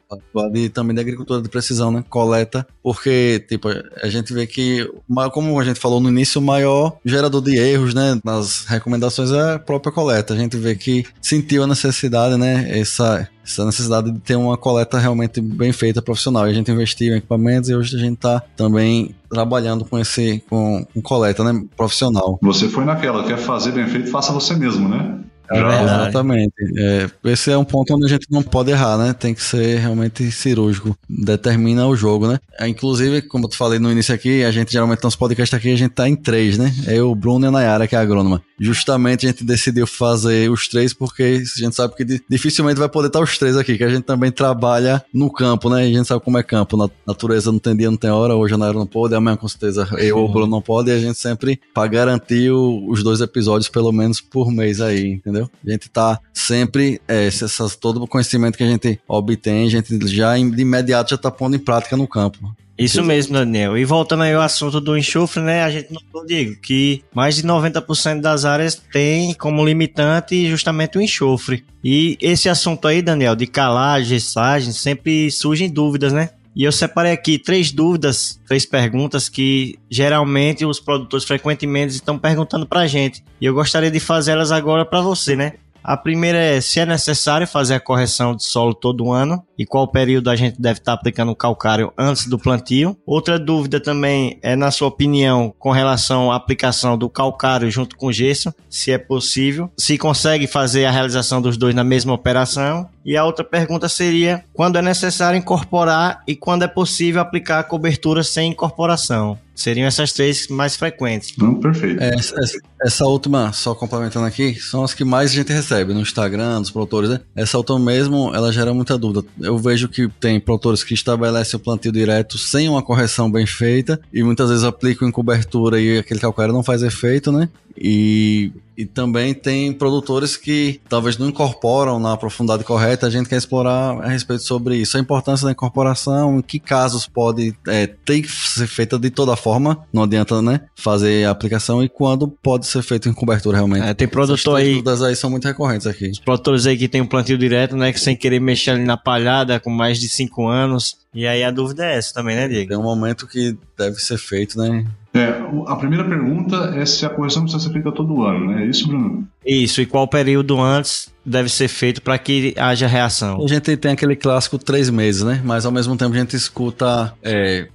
de, também da agricultura de precisão, né, coleta, porque, tipo, a gente vê que, como a gente falou no início, o maior gerador de erros, né, nas recomendações é a própria coleta. A gente vê que sentiu a necessidade, né, essa essa necessidade de ter uma coleta realmente bem feita, profissional. E a gente investiu em equipamentos e hoje a gente está também trabalhando com esse com, com coleta né, profissional. Você foi naquela, quer fazer bem feito, faça você mesmo, né? É exatamente. É, esse é um ponto onde a gente não pode errar, né? Tem que ser realmente cirúrgico. Determina o jogo, né? É, inclusive, como eu falei no início aqui, a gente geralmente nos podcasts aqui, a gente tá em três, né? É o Bruno e a Nayara, que é a agrônoma. Justamente a gente decidiu fazer os três porque a gente sabe que dificilmente vai poder estar os três aqui, que a gente também trabalha no campo, né? A gente sabe como é campo. Na natureza não tem dia, não tem hora. Hoje a Nayara não pode, amanhã com certeza eu ou o Bruno não pode. E a gente sempre, para garantir o, os dois episódios pelo menos por mês aí, entendeu? Entendeu? A gente tá sempre, é, essas, todo o conhecimento que a gente obtém, a gente já de imediato já tá pondo em prática no campo. Isso mesmo, Daniel. E voltando aí ao assunto do enxofre, né? A gente não digo que mais de 90% das áreas tem como limitante justamente o enxofre. E esse assunto aí, Daniel, de calagem, gessagem, sempre surgem dúvidas, né? E eu separei aqui três dúvidas, três perguntas que geralmente os produtores frequentemente estão perguntando pra gente. E eu gostaria de fazê-las agora para você, né? A primeira é se é necessário fazer a correção de solo todo ano e qual período a gente deve estar aplicando o calcário antes do plantio. Outra dúvida também é, na sua opinião, com relação à aplicação do calcário junto com gesso, se é possível, se consegue fazer a realização dos dois na mesma operação. E a outra pergunta seria quando é necessário incorporar e quando é possível aplicar a cobertura sem incorporação. Seriam essas três mais frequentes. Não, perfeito. É, essa, essa, última, só complementando aqui, são as que mais a gente recebe no Instagram, dos produtores, né? Essa última mesmo, ela gera muita dúvida. Eu vejo que tem produtores que estabelecem o plantio direto sem uma correção bem feita e muitas vezes aplicam em cobertura e aquele calcário não faz efeito, né? E, e também tem produtores que talvez não incorporam na profundidade correta. A gente quer explorar a respeito sobre isso. A importância da incorporação, em que casos pode é, ter que ser feita de toda forma, não adianta né, fazer a aplicação, e quando pode ser feito em cobertura realmente. É, tem produtor aí. dúvidas aí são muito recorrentes aqui. Os produtores aí que tem um plantio direto, né, que sem querer mexer ali na palhada, com mais de 5 anos. E aí a dúvida é essa também, né, Diego? Tem um momento que deve ser feito, né? É, a primeira pergunta é se a correção precisa ser feita todo ano, né? É isso, Bruno? Isso, e qual período antes deve ser feito para que haja reação? A gente tem aquele clássico três meses, né? Mas ao mesmo tempo a gente escuta é,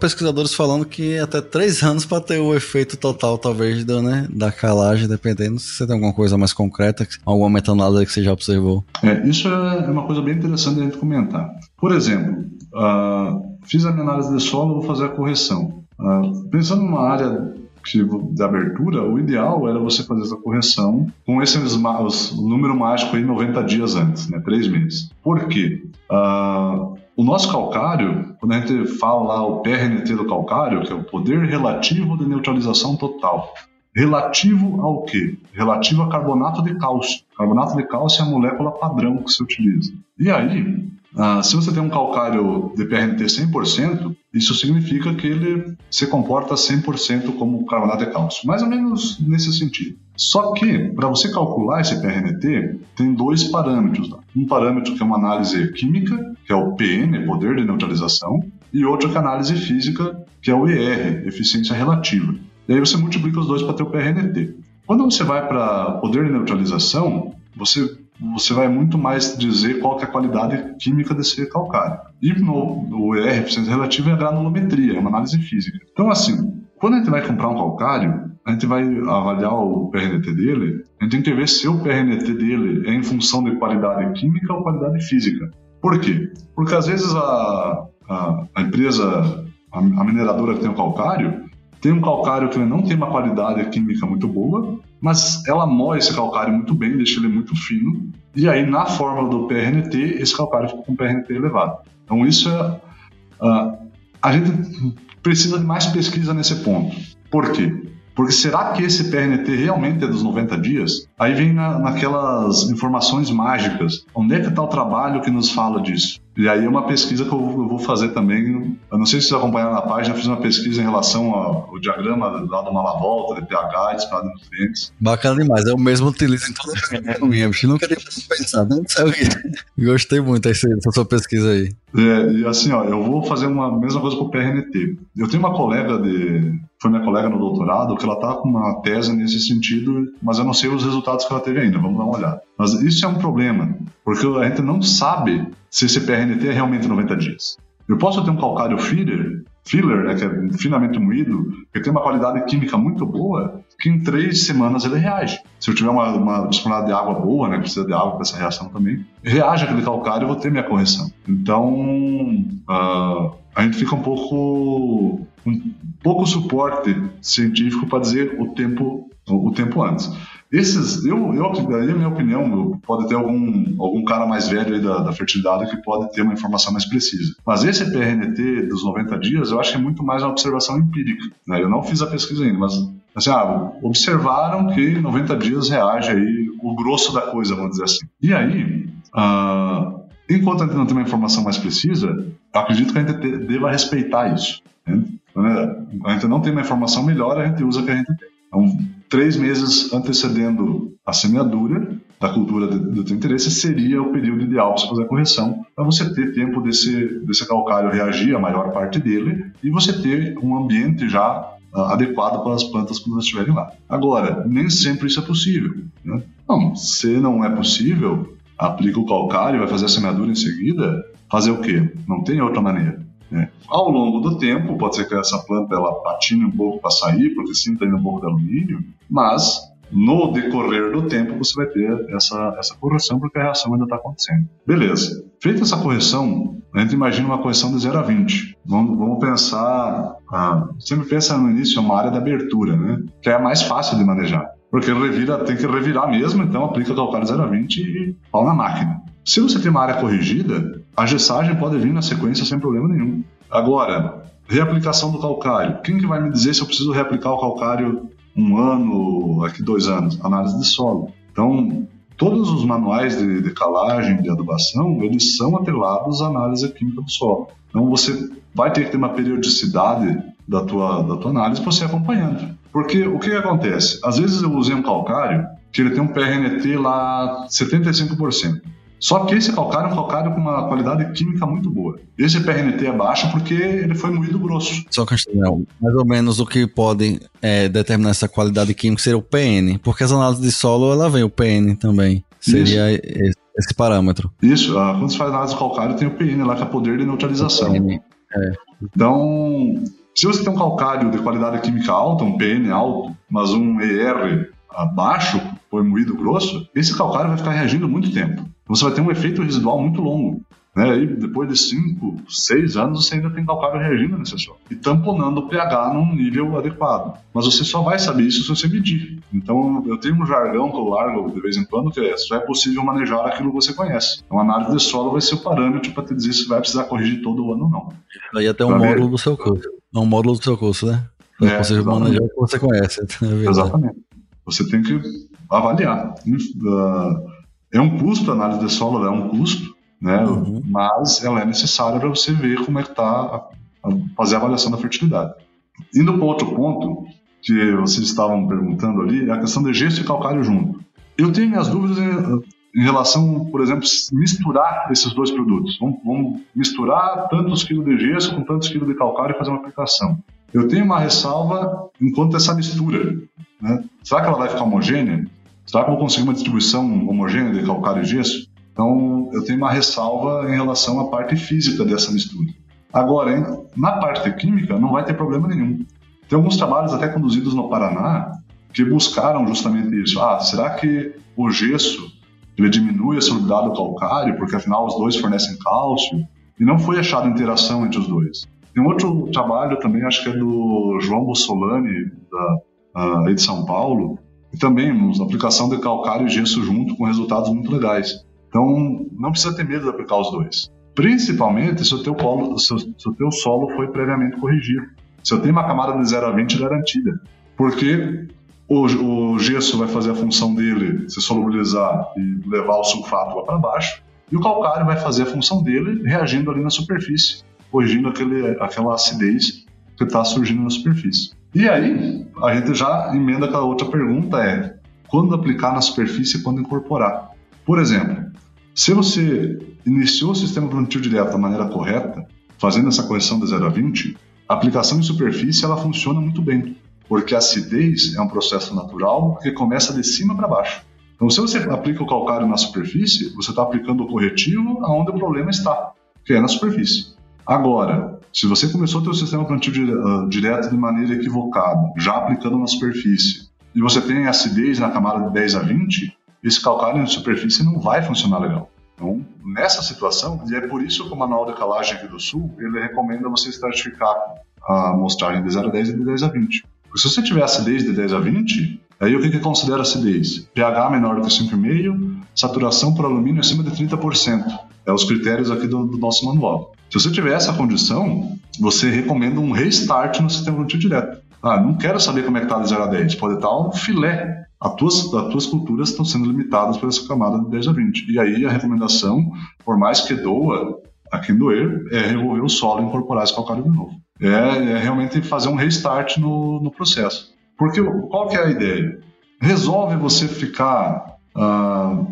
pesquisadores falando que até três anos para ter o efeito total, talvez, do, né, da calagem, dependendo se você tem alguma coisa mais concreta, alguma metanálise que você já observou. É, isso é uma coisa bem interessante a gente comentar. Por exemplo, uh, fiz a minha análise de solo, vou fazer a correção. Uh, pensando numa área de abertura, o ideal era você fazer essa correção com esse número mágico aí 90 dias antes, né, 3 meses. Por quê? Uh, o nosso calcário, quando a gente fala lá o PRNT do calcário, que é o poder relativo de neutralização total, relativo ao quê? Relativo a carbonato de cálcio. Carbonato de cálcio é a molécula padrão que se utiliza. E aí, ah, se você tem um calcário de PRNT 100%, isso significa que ele se comporta 100% como carbonato de cálcio, mais ou menos nesse sentido. Só que, para você calcular esse PRNT, tem dois parâmetros. Tá? Um parâmetro que é uma análise química, que é o PM, poder de neutralização, e outro que é a análise física, que é o ER, eficiência relativa. E aí você multiplica os dois para ter o PRNT. Quando você vai para poder de neutralização, você você vai muito mais dizer qual é a qualidade química desse calcário. E no, no ER, eficiência relativa, é a granulometria, é uma análise física. Então, assim, quando a gente vai comprar um calcário, a gente vai avaliar o PRNT dele, a gente tem que ver se o PRNT dele é em função de qualidade química ou qualidade física. Por quê? Porque às vezes a, a, a empresa, a, a mineradora que tem o calcário, tem um calcário que não tem uma qualidade química muito boa, mas ela moe esse calcário muito bem, deixa ele muito fino, e aí na fórmula do PRNT, esse calcário fica com PRNT elevado. Então isso é... Uh, a gente precisa de mais pesquisa nesse ponto. Por quê? Porque será que esse PRNT realmente é dos 90 dias? Aí vem na, naquelas informações mágicas. Onde é que está o trabalho que nos fala disso? E aí é uma pesquisa que eu vou fazer também. Eu não sei se vocês acompanharam na página, eu fiz uma pesquisa em relação ao, ao diagrama lá do Malavolta, de pH, de disparado de nutrientes. Bacana demais, eu mesmo utilizo em toda a minha, bicho. Nunca tinha pensado, não sei Gostei muito dessa sua pesquisa aí. É, e assim, ó, eu vou fazer uma mesma coisa com o PRNT. Eu tenho uma colega de. Foi minha colega no doutorado, que ela tá com uma tese nesse sentido, mas eu não sei os resultados que ela teve ainda, vamos dar uma olhada. Mas isso é um problema, porque a gente não sabe se esse PRNT é realmente 90 dias. Eu posso ter um calcário filler, filler, né, que é finamente moído, que tem uma qualidade química muito boa, que em três semanas ele reage. Se eu tiver uma, uma disponibilidade de água boa, né, precisa de água para essa reação também, reage aquele calcário e vou ter minha correção. Então, uh, a gente fica um pouco um pouco suporte científico para dizer o tempo o tempo antes. Esses, eu, eu, aí a minha opinião, pode ter algum, algum cara mais velho aí da, da fertilidade que pode ter uma informação mais precisa. Mas esse PRNT dos 90 dias, eu acho que é muito mais uma observação empírica. Né? Eu não fiz a pesquisa ainda, mas assim, ah, observaram que 90 dias reage aí o grosso da coisa, vamos dizer assim. E aí, uh, enquanto a gente não tem uma informação mais precisa, acredito que a gente deva respeitar isso. Né? A gente não tem uma informação melhor, a gente usa o que a gente tem. Então, três meses antecedendo a semeadura da cultura do teu interesse seria o período ideal para você fazer a correção, para você ter tempo desse, desse calcário reagir, a maior parte dele, e você ter um ambiente já uh, adequado para as plantas quando elas estiverem lá. Agora, nem sempre isso é possível. Né? Não, se não é possível, aplica o calcário, vai fazer a semeadura em seguida, fazer o quê? Não tem outra maneira. Né? Ao longo do tempo, pode ser que essa planta ela patine um pouco para sair, porque sinta ainda um pouco de alumínio, mas no decorrer do tempo você vai ter essa, essa correção, porque a reação ainda está acontecendo. Beleza. Feita essa correção, a gente imagina uma correção de 0 a 20. Vamos, vamos pensar, ah, sempre pensa no início, é uma área de abertura, né? que é a mais fácil de manejar. Porque revira, tem que revirar mesmo, então aplica calcário 0 a 20 e pau na máquina. Se você tem uma área corrigida, a gessagem pode vir na sequência sem problema nenhum. Agora, reaplicação do calcário. Quem que vai me dizer se eu preciso reaplicar o calcário um ano, aqui dois anos, análise de solo. Então, todos os manuais de, de calagem, de adubação, eles são atrelados à análise química do solo. Então, você vai ter que ter uma periodicidade da tua, da tua análise para você acompanhando. Porque o que, que acontece? Às vezes eu usei um calcário que ele tem um PRNT lá 75%. Só que esse calcário é um calcário com uma qualidade química muito boa. Esse PRNT é baixo porque ele foi moído grosso. Só que mais ou menos o que pode é, determinar essa qualidade química seria o PN, porque as análises de solo ela vem o PN também. Seria esse, esse, parâmetro. Isso, ah, quando você faz análise de calcário tem o PN lá que é poder de neutralização. PN, é. Então, se você tem um calcário de qualidade química alta, um PN alto, mas um ER abaixo, foi moído grosso, esse calcário vai ficar reagindo muito tempo. Você vai ter um efeito residual muito longo. Né? E depois de 5, 6 anos, você ainda tem calcário reagindo nesse solo e tamponando o pH num nível adequado. Mas você só vai saber isso se você medir. Então, eu tenho um jargão que eu largo de vez em quando, que é só é possível manejar aquilo que você conhece. Então, a análise de solo vai ser o parâmetro para te dizer se vai precisar corrigir todo ano ou não. Aí até um módulo ver. do seu curso. É um módulo do seu curso, né? É, você manejar o que você conhece. É exatamente. Você tem que avaliar. Uh, é um custo, a análise de solo é um custo, né? Uhum. Mas ela é necessária para você ver como é que está, fazer a avaliação da fertilidade. Indo para outro ponto que vocês estavam perguntando ali, é a questão de gesso e calcário junto. Eu tenho minhas dúvidas em, em relação, por exemplo, misturar esses dois produtos. Vamos, vamos misturar tantos quilos de gesso com tantos quilos de calcário e fazer uma aplicação. Eu tenho uma ressalva enquanto essa mistura. Né? Será que ela vai ficar homogênea? Será que eu vou conseguir uma distribuição homogênea de calcário e gesso? Então, eu tenho uma ressalva em relação à parte física dessa mistura. Agora, hein, na parte química, não vai ter problema nenhum. Tem alguns trabalhos até conduzidos no Paraná que buscaram justamente isso. Ah, será que o gesso ele diminui a solubilidade do calcário, porque afinal os dois fornecem cálcio? E não foi achada interação entre os dois. Tem um outro trabalho também, acho que é do João Bussolani, da, uh, de São Paulo, e também nos aplicação de calcário e gesso junto com resultados muito legais. Então, não precisa ter medo de aplicar os dois. Principalmente se o teu, polo, se, se o teu solo foi previamente corrigido. Se eu tenho uma camada de 0 a 20 garantida. Porque o, o, gesso vai fazer a função dele se solubilizar e levar o sulfato lá para baixo, e o calcário vai fazer a função dele reagindo ali na superfície, corrigindo aquele, aquela acidez que está surgindo na superfície. E aí, a gente já emenda aquela outra pergunta é quando aplicar na superfície e quando incorporar. Por exemplo, se você iniciou o sistema plantio direto da maneira correta, fazendo essa correção de 0 a 20, a aplicação em superfície ela funciona muito bem, porque a acidez é um processo natural que começa de cima para baixo. Então, se você aplica o calcário na superfície, você está aplicando o corretivo aonde o problema está, que é na superfície. Agora, se você começou o seu sistema plantio uh, direto de maneira equivocada, já aplicando na superfície, e você tem acidez na camada de 10 a 20, esse calcário na superfície não vai funcionar legal. Então, nessa situação, e é por isso que o Manual de Calagem aqui do Sul, ele recomenda você estratificar a amostragem de 0 a 10 e de 10 a 20. Porque se você tiver acidez de 10 a 20, aí o que, que considera acidez? pH menor que 5,5, saturação por alumínio acima de 30%. É os critérios aqui do, do nosso manual. Se você tiver essa condição, você recomenda um restart no sistema plantio direto. Ah, não quero saber como é que está de 0 a 10. Pode estar um filé. as tuas, as tuas culturas estão sendo limitadas por essa camada de 10 a 20. E aí a recomendação, por mais que doa, a quem doer, é remover o solo e incorporar esse calcário de novo. É, é realmente fazer um restart no, no processo. Porque qual que é a ideia? Resolve você ficar ah,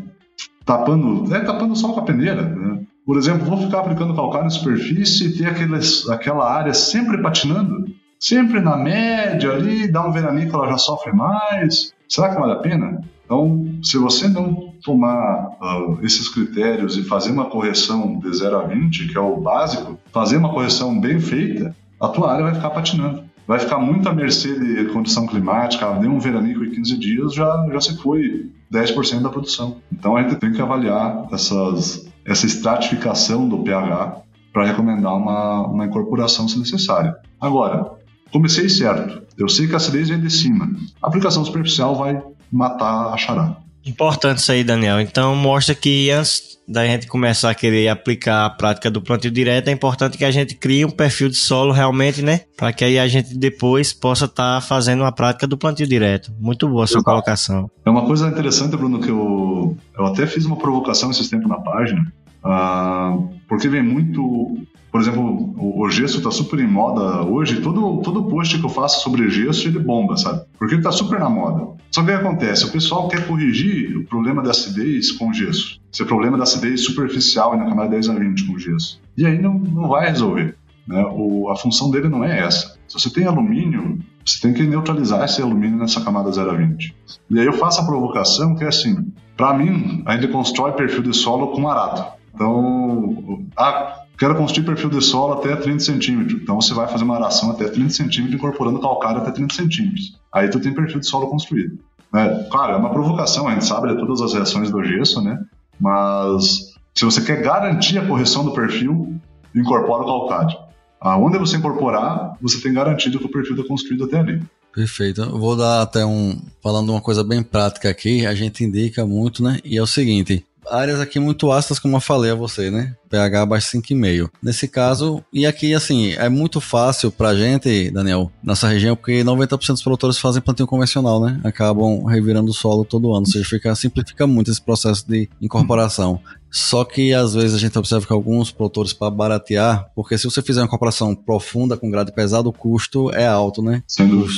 tapando, é, tapando só com a peneira, né? Por exemplo, vou ficar aplicando calcário em superfície e ter aqueles, aquela área sempre patinando? Sempre na média ali, dá um veranico, ela já sofre mais. Será que vale a pena? Então, se você não tomar uh, esses critérios e fazer uma correção de 0 a 20, que é o básico, fazer uma correção bem feita, a tua área vai ficar patinando. Vai ficar muito à mercê de condição climática, deu um veranico em 15 dias, já, já se foi 10% da produção. Então a gente tem que avaliar essas, essa estratificação do pH para recomendar uma, uma incorporação se necessária. Agora, comecei certo. Eu sei que a acidez vem de cima. A aplicação superficial vai matar a charada. Importante isso aí, Daniel. Então mostra que antes da gente começar a querer aplicar a prática do plantio direto, é importante que a gente crie um perfil de solo realmente, né? Para que aí a gente depois possa estar tá fazendo a prática do plantio direto. Muito boa a sua colocação. É uma coisa interessante, Bruno, que eu, eu até fiz uma provocação esses tempos na página, uh, porque vem muito por exemplo, o, gesso está super em moda hoje. Todo, todo post que eu faço sobre gesso, ele bomba, sabe? Porque ele está super na moda. Só que o que acontece? O pessoal quer corrigir o problema da acidez com gesso. Esse é problema da acidez superficial na camada 10 a 20 com gesso. E aí não, não vai resolver. Né? O, a função dele não é essa. Se você tem alumínio, você tem que neutralizar esse alumínio nessa camada 0 a 20. E aí eu faço a provocação que é assim, para mim, a gente constrói perfil de solo com arato. Então, ah, Quero construir perfil de solo até 30 centímetros. Então você vai fazer uma aração até 30 centímetros, incorporando calcário até 30 centímetros. Aí tu tem perfil de solo construído. É, claro, é uma provocação, a gente sabe de todas as reações do gesso, né? Mas se você quer garantir a correção do perfil, incorpora o calcário. Aonde você incorporar, você tem garantido que o perfil está construído até ali. Perfeito. Eu vou dar até um. Falando uma coisa bem prática aqui, a gente indica muito, né? E é o seguinte: áreas aqui muito ácidas, como eu falei a você, né? pH abaixo de 5,5. Nesse caso, e aqui, assim, é muito fácil pra gente, Daniel, nessa região, porque 90% dos produtores fazem plantio convencional, né? Acabam revirando o solo todo ano, ou seja, fica, simplifica muito esse processo de incorporação. Só que às vezes a gente observa que alguns produtores para baratear, porque se você fizer uma incorporação profunda com grade pesado, o custo é alto, né?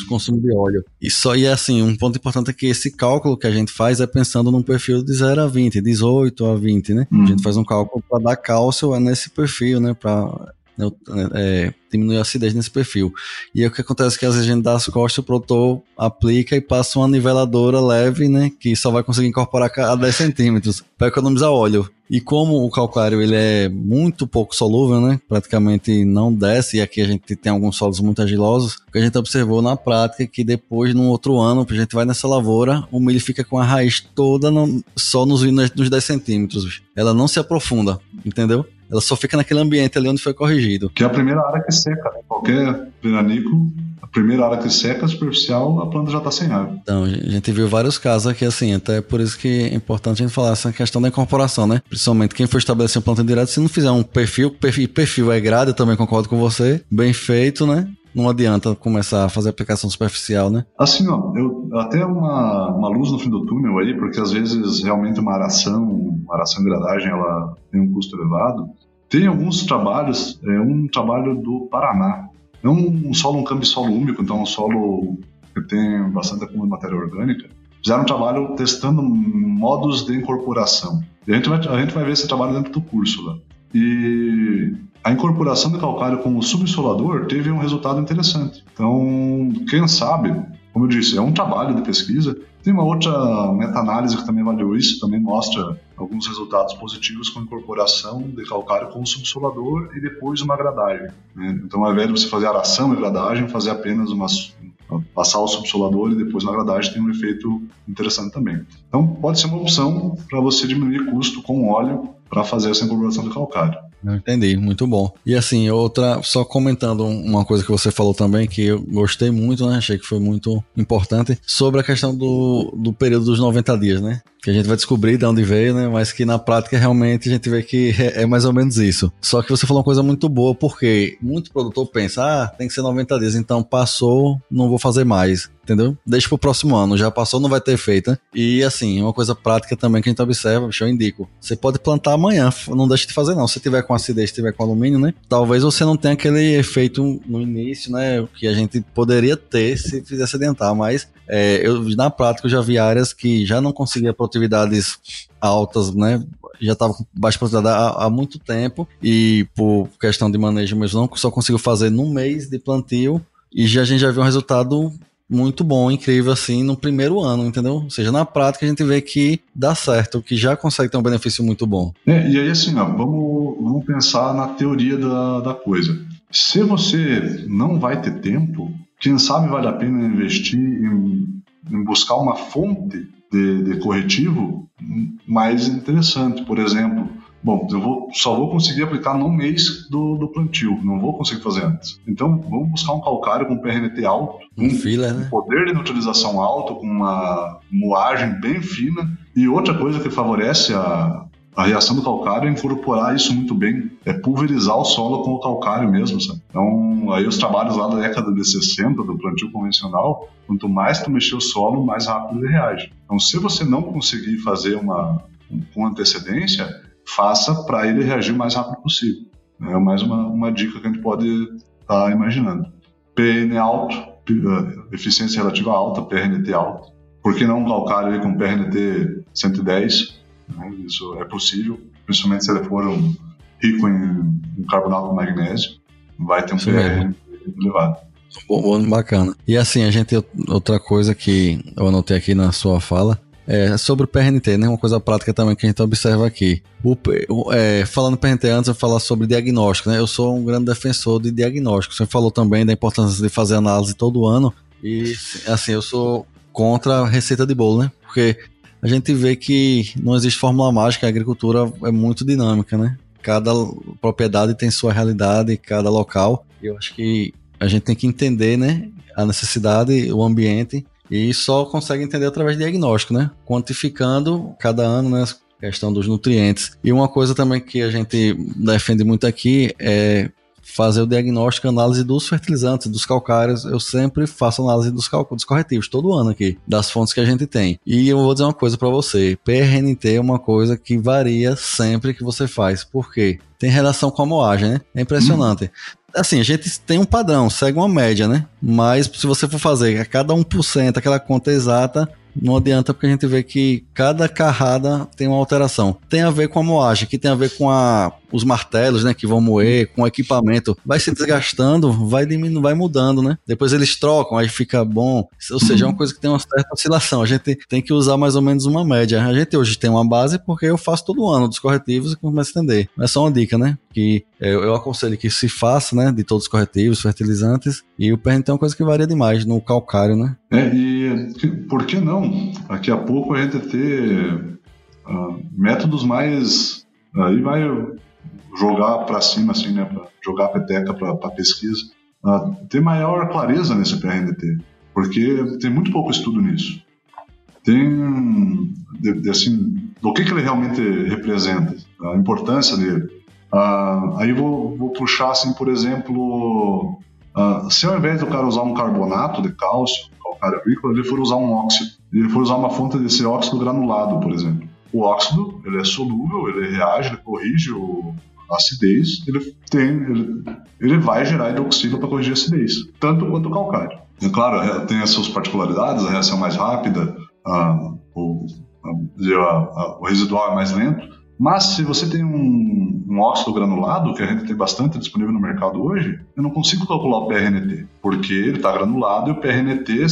O consumo de óleo. E só e assim, um ponto importante é que esse cálculo que a gente faz é pensando num perfil de 0 a 20, 18 a 20, né? Hum. A gente faz um cálculo para dar cálcio é nesse perfil, né? Para né, é, diminuir a acidez nesse perfil. E aí o que acontece é que às vezes a gente dá as costas, o produtor aplica e passa uma niveladora leve, né? Que só vai conseguir incorporar a 10 centímetros para economizar óleo. E como o calcário ele é muito pouco solúvel, né? Praticamente não desce, e aqui a gente tem alguns solos muito agilosos, o que a gente observou na prática é que depois, no outro ano, a gente vai nessa lavoura, o milho fica com a raiz toda no, só nos, nos 10 centímetros. Ela não se aprofunda, entendeu? Ela só fica naquele ambiente ali onde foi corrigido. Que é a primeira área que seca, né? Qualquer veranico, a primeira área que seca, superficial, a planta já está sem água. Então, a gente viu vários casos aqui assim, até por isso que é importante a gente falar essa questão da incorporação, né? Principalmente quem for estabelecer um planta direto, se não fizer um perfil, perfil, perfil é grade, eu também concordo com você, bem feito, né? Não adianta começar a fazer aplicação superficial, né? Assim, ó, eu, até uma, uma luz no fim do túnel aí, porque às vezes realmente uma aração, uma aração gradagem, ela tem um custo elevado. Tem alguns trabalhos, é um trabalho do Paraná. É um, um solo, um câmbio solo úmico, então é um solo que tem bastante acúmulo de matéria orgânica. Fizeram um trabalho testando modos de incorporação. E a gente vai, a gente vai ver esse trabalho dentro do curso lá. E a incorporação de calcário com o subsolador teve um resultado interessante. Então, quem sabe, como eu disse, é um trabalho de pesquisa. Tem uma outra meta-análise que também avaliou isso, também mostra alguns resultados positivos com incorporação de calcário com o subsolador e depois uma gradagem. Né? Então, ao invés de você fazer aração e gradagem, fazer apenas uma, passar o subsolador e depois na gradagem tem um efeito interessante também. Então, pode ser uma opção para você diminuir custo com óleo para fazer essa incorporação de calcário. Eu entendi, muito bom. E assim, outra, só comentando uma coisa que você falou também, que eu gostei muito, né? Achei que foi muito importante, sobre a questão do, do período dos 90 dias, né? Que a gente vai descobrir de onde veio, né? Mas que na prática realmente a gente vê que é, é mais ou menos isso. Só que você falou uma coisa muito boa, porque muito produtor pensa, ah, tem que ser 90 dias, então passou, não vou fazer mais entendeu? Deixa pro próximo ano, já passou, não vai ter efeito, né? E assim, uma coisa prática também que a gente observa, eu indico, você pode plantar amanhã, não deixe de fazer não, se tiver com acidez, tiver com alumínio, né? Talvez você não tenha aquele efeito no início, né, que a gente poderia ter se fizesse adiantar, mas é, eu na prática eu já vi áreas que já não conseguia produtividades altas, né? Já estava com baixa produtividade há, há, muito tempo e por questão de manejo mesmo não só conseguiu fazer num mês de plantio e já a gente já viu um resultado muito bom, incrível assim no primeiro ano, entendeu? Ou seja, na prática a gente vê que dá certo, que já consegue ter um benefício muito bom. É, e aí assim, ó, vamos, vamos pensar na teoria da, da coisa. Se você não vai ter tempo, quem sabe vale a pena investir em, em buscar uma fonte de, de corretivo mais interessante. Por exemplo, Bom, eu vou, só vou conseguir aplicar no mês do, do, plantio, não vou conseguir fazer antes. Então, vamos buscar um calcário com PRNT alto, um, fila, né? poder de neutralização alto, com uma moagem bem fina. E outra coisa que favorece a, a reação do calcário é incorporar isso muito bem, é pulverizar o solo com o calcário mesmo, sabe? Então, aí os trabalhos lá da década de 60, do plantio convencional, quanto mais tu mexer o solo, mais rápido ele reage. Então, se você não conseguir fazer uma com antecedência, faça para ele reagir o mais rápido possível. É mais uma, uma dica que a gente pode estar tá imaginando. PN alto, eh, eficiência relativa alta, PRNT alto. Por que não um calcário com PRNT 110? Né? Isso é possível, principalmente se ele for um, rico em, em carbonato de magnésio, vai ter um PRNT elevado. Bom, bacana. E assim, a gente, outra coisa que eu anotei aqui na sua fala, é, sobre o PRNT, né? Uma coisa prática também que a gente observa aqui. O, é, falando PRNT antes, eu falar sobre diagnóstico, né? Eu sou um grande defensor de diagnóstico. Você falou também da importância de fazer análise todo ano. E, assim, eu sou contra a receita de bolo, né? Porque a gente vê que não existe fórmula mágica, a agricultura é muito dinâmica, né? Cada propriedade tem sua realidade, cada local. Eu acho que a gente tem que entender, né? A necessidade, o ambiente e só consegue entender através de diagnóstico, né? Quantificando cada ano, né? Questão dos nutrientes. E uma coisa também que a gente defende muito aqui é fazer o diagnóstico e análise dos fertilizantes, dos calcários. Eu sempre faço análise dos, dos corretivos, todo ano aqui, das fontes que a gente tem. E eu vou dizer uma coisa para você: PRNT é uma coisa que varia sempre que você faz. Por quê? Tem relação com a moagem, né? É impressionante. Hum. Assim, a gente tem um padrão, segue uma média, né? Mas se você for fazer a cada 1%, aquela conta exata, não adianta porque a gente vê que cada carrada tem uma alteração. Tem a ver com a moagem, que tem a ver com a, os martelos, né, que vão moer, com o equipamento. Vai se desgastando, vai diminuindo, vai mudando, né? Depois eles trocam, aí fica bom. Ou seja, é uma coisa que tem uma certa oscilação. A gente tem que usar mais ou menos uma média. A gente hoje tem uma base porque eu faço todo ano dos corretivos e começo a entender. É só uma dica, né? Que eu, eu aconselho que se faça, né, de todos os corretivos, fertilizantes. E o PRN tem uma coisa que varia demais no calcário, né? É, e por que não? Daqui a pouco a gente ter uh, métodos mais. Aí vai jogar para cima, assim, né? Pra jogar a peteca para pesquisa. Uh, ter maior clareza nesse PRNT, porque tem muito pouco estudo nisso. Tem, de, de, assim, do que, que ele realmente representa, a importância dele. Uh, aí vou, vou puxar, assim, por exemplo, uh, se ao invés do cara usar um carbonato de cálcio, calcário agrícola, ele for usar um óxido, ele for usar uma fonte desse óxido granulado, por exemplo. O óxido, ele é solúvel, ele reage, ele corrige o, a acidez, ele tem, ele, ele vai gerar hidroxila para corrigir a acidez, tanto quanto o calcário. E, claro, tem as suas particularidades, a reação é mais rápida, a, o, a, o residual é mais lento, mas se você tem um, um óxido granulado, que a gente tem bastante disponível no mercado hoje, eu não consigo calcular o PRNT, porque ele está granulado e o PRNT,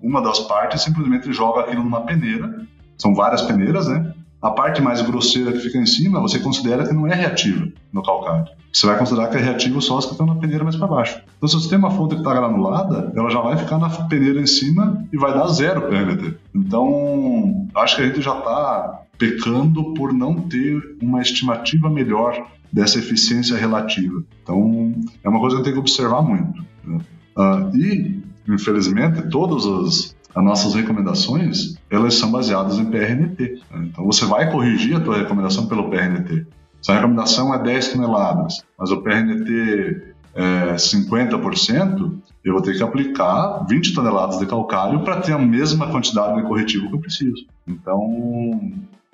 uma das partes, simplesmente joga aquilo numa peneira. São várias peneiras, né? A parte mais grosseira que fica em cima, você considera que não é reativa no calcário. Você vai considerar que é reativo só as que estão na peneira mais para baixo. Então, se você tem uma fonte que está granulada, ela já vai ficar na peneira em cima e vai dar zero PRNT. Então, acho que a gente já está pecando por não ter uma estimativa melhor dessa eficiência relativa. Então, é uma coisa que tem que observar muito. Né? Uh, e, infelizmente, todas as, as nossas recomendações, elas são baseadas em PRNT. Né? Então, você vai corrigir a tua recomendação pelo PRNT. Se a recomendação é 10 toneladas, mas o PRNT é, 50%, eu vou ter que aplicar 20 toneladas de calcário para ter a mesma quantidade de corretivo que eu preciso. Então,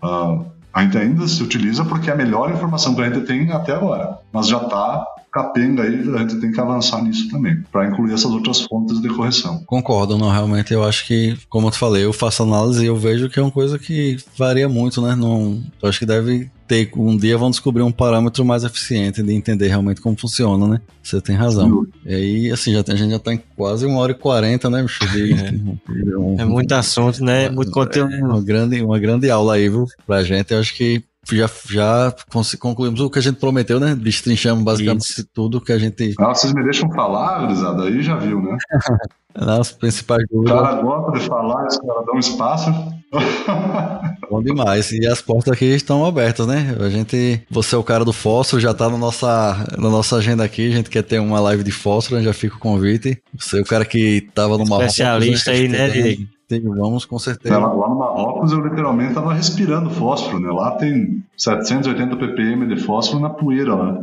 uh, a gente ainda se utiliza porque é a melhor informação que a gente tem até agora, mas já está capenga aí, a gente tem que avançar nisso também, para incluir essas outras fontes de correção. Concordo, não, realmente eu acho que, como eu te falei, eu faço análise e eu vejo que é uma coisa que varia muito, né? Não, eu acho que deve ter, um dia vão descobrir um parâmetro mais eficiente de entender realmente como funciona, né? Você tem razão. E aí, assim, já tem, a gente já tá em quase uma hora e quarenta, né, bicho? De, é. Um, é muito assunto, né? É muito conteúdo. É uma grande, uma grande aula aí, viu, pra gente. Eu acho que já, já concluímos o que a gente prometeu, né? Destrinchamos basicamente Isso. tudo que a gente. Ah, vocês me deixam falar, Grisada, aí já viu, né? As principais dúvidas. O cara gosta de falar, esse cara dá um espaço. Bom demais. E as portas aqui estão abertas, né? A gente, você é o cara do fósforo, já tá na nossa, na nossa agenda aqui. A gente quer ter uma live de fósforo, já fica o convite. Você é o cara que tava no Marrocos. Especialista aí, né, Diego? Vamos com certeza. Lá, lá no Marrocos eu literalmente estava respirando fósforo, né? Lá tem 780 ppm de fósforo na poeira lá.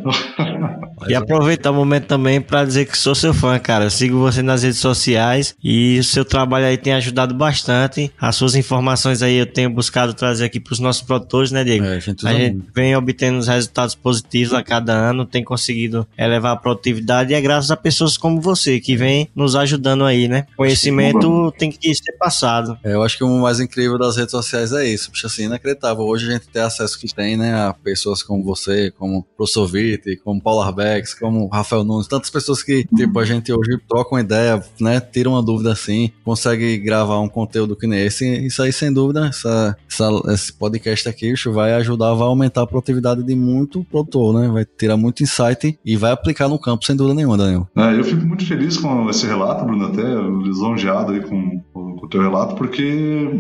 e aproveitar o momento também para dizer que sou seu fã, cara. Eu sigo você nas redes sociais e o seu trabalho aí tem ajudado bastante. As suas informações aí eu tenho buscado trazer aqui para os nossos produtores, né, Diego? É, a gente, a gente vem obtendo os resultados positivos a cada ano, tem conseguido elevar a produtividade e é graças a pessoas como você que vem nos ajudando aí, né? Conhecimento tem que ser passado passado. É, eu acho que o mais incrível das redes sociais é isso, puxa, assim, inacreditável. Hoje a gente tem acesso que tem, né, a pessoas como você, como o professor Vitti, como Paulo Arbex, como Rafael Nunes, tantas pessoas que, tipo, a gente hoje troca uma ideia, né, tira uma dúvida assim, consegue gravar um conteúdo que nem esse. Isso aí, sem dúvida, essa, essa, esse podcast aqui, isso vai ajudar, vai aumentar a produtividade de muito produtor, né, vai tirar muito insight e vai aplicar no campo, sem dúvida nenhuma, Daniel. É, eu fico muito feliz com esse relato, Bruno, até lisonjeado aí com, o teu relato, porque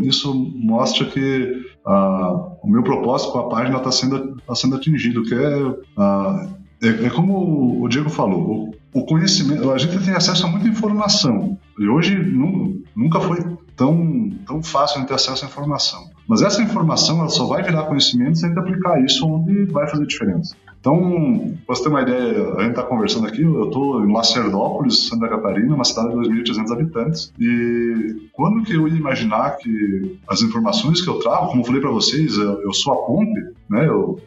isso mostra que uh, o meu propósito com a página está sendo, tá sendo atingido, que é, uh, é, é, como o Diego falou, o, o, conhecimento, a gente tem acesso a muita informação, e hoje nunca foi tão, tão fácil ter acesso à informação. Mas essa informação ela só vai virar conhecimento se a gente aplicar isso onde vai fazer diferença. Então, para você ter uma ideia, a gente está conversando aqui, eu estou em Lacerdópolis, Santa Catarina, uma cidade de 2.300 habitantes, e quando que eu ia imaginar que as informações que eu trago, como eu falei para vocês, eu, eu, sou a ponte, né? Eu,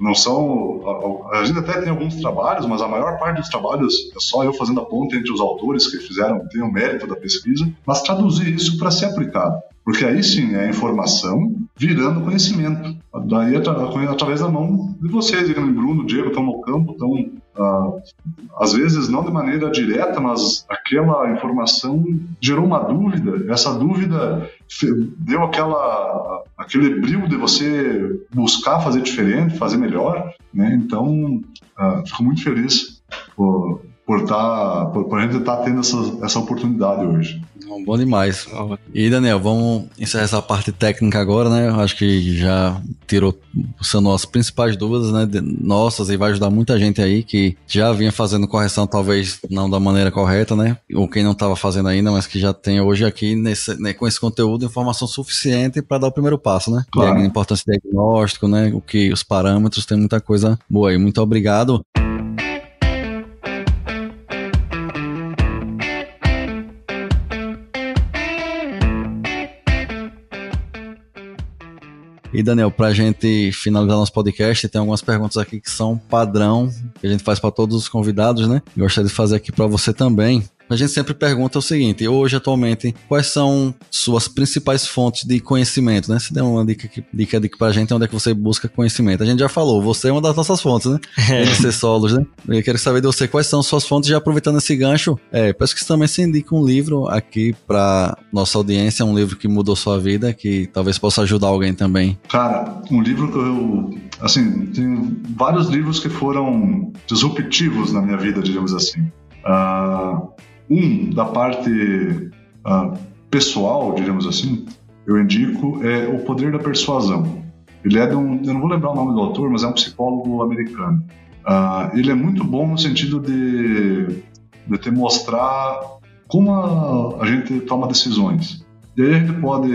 não são. A, gente até tem alguns trabalhos, mas a maior parte dos trabalhos é só eu fazendo a ponte entre os autores que fizeram, tem o mérito da pesquisa, mas traduzir isso para ser aplicado. Porque aí sim é informação virando conhecimento. Daí através da mão de vocês, Bruno, Diego, estão no campo, estão às vezes não de maneira direta, mas aquela informação gerou uma dúvida. Essa dúvida deu aquela aquele brilho de você buscar fazer diferente, fazer melhor, né? Então uh, fico muito feliz por por, tá, por, por a gente estar tá tendo essa, essa oportunidade hoje. Bom demais. E Daniel, vamos encerrar essa parte técnica agora, né? Acho que já tirou são as principais dúvidas, né? Nossas e vai ajudar muita gente aí que já vinha fazendo correção, talvez não da maneira correta, né? Ou quem não estava fazendo ainda, mas que já tem hoje aqui nesse, né, com esse conteúdo informação suficiente para dar o primeiro passo, né? Claro. A importância do diagnóstico, né? O que os parâmetros, tem muita coisa boa aí. Muito obrigado. E Daniel, para a gente finalizar nosso podcast, tem algumas perguntas aqui que são padrão, que a gente faz para todos os convidados, né? Gostaria de fazer aqui para você também. A gente sempre pergunta o seguinte: hoje, atualmente, quais são suas principais fontes de conhecimento, né? Se der uma dica, dica, dica pra gente, onde é que você busca conhecimento? A gente já falou, você é uma das nossas fontes, né? É. Solos, né? Eu quero saber de você quais são suas fontes, já aproveitando esse gancho. É, peço que você também se indique um livro aqui para nossa audiência, um livro que mudou sua vida, que talvez possa ajudar alguém também. Cara, um livro que eu. Assim, tem vários livros que foram disruptivos na minha vida, digamos assim. Uh, um, da parte uh, pessoal, digamos assim, eu indico é O Poder da Persuasão. Ele é de um, eu não vou lembrar o nome do autor, mas é um psicólogo americano. Uh, ele é muito bom no sentido de, de te mostrar como a, a gente toma decisões. E aí a gente pode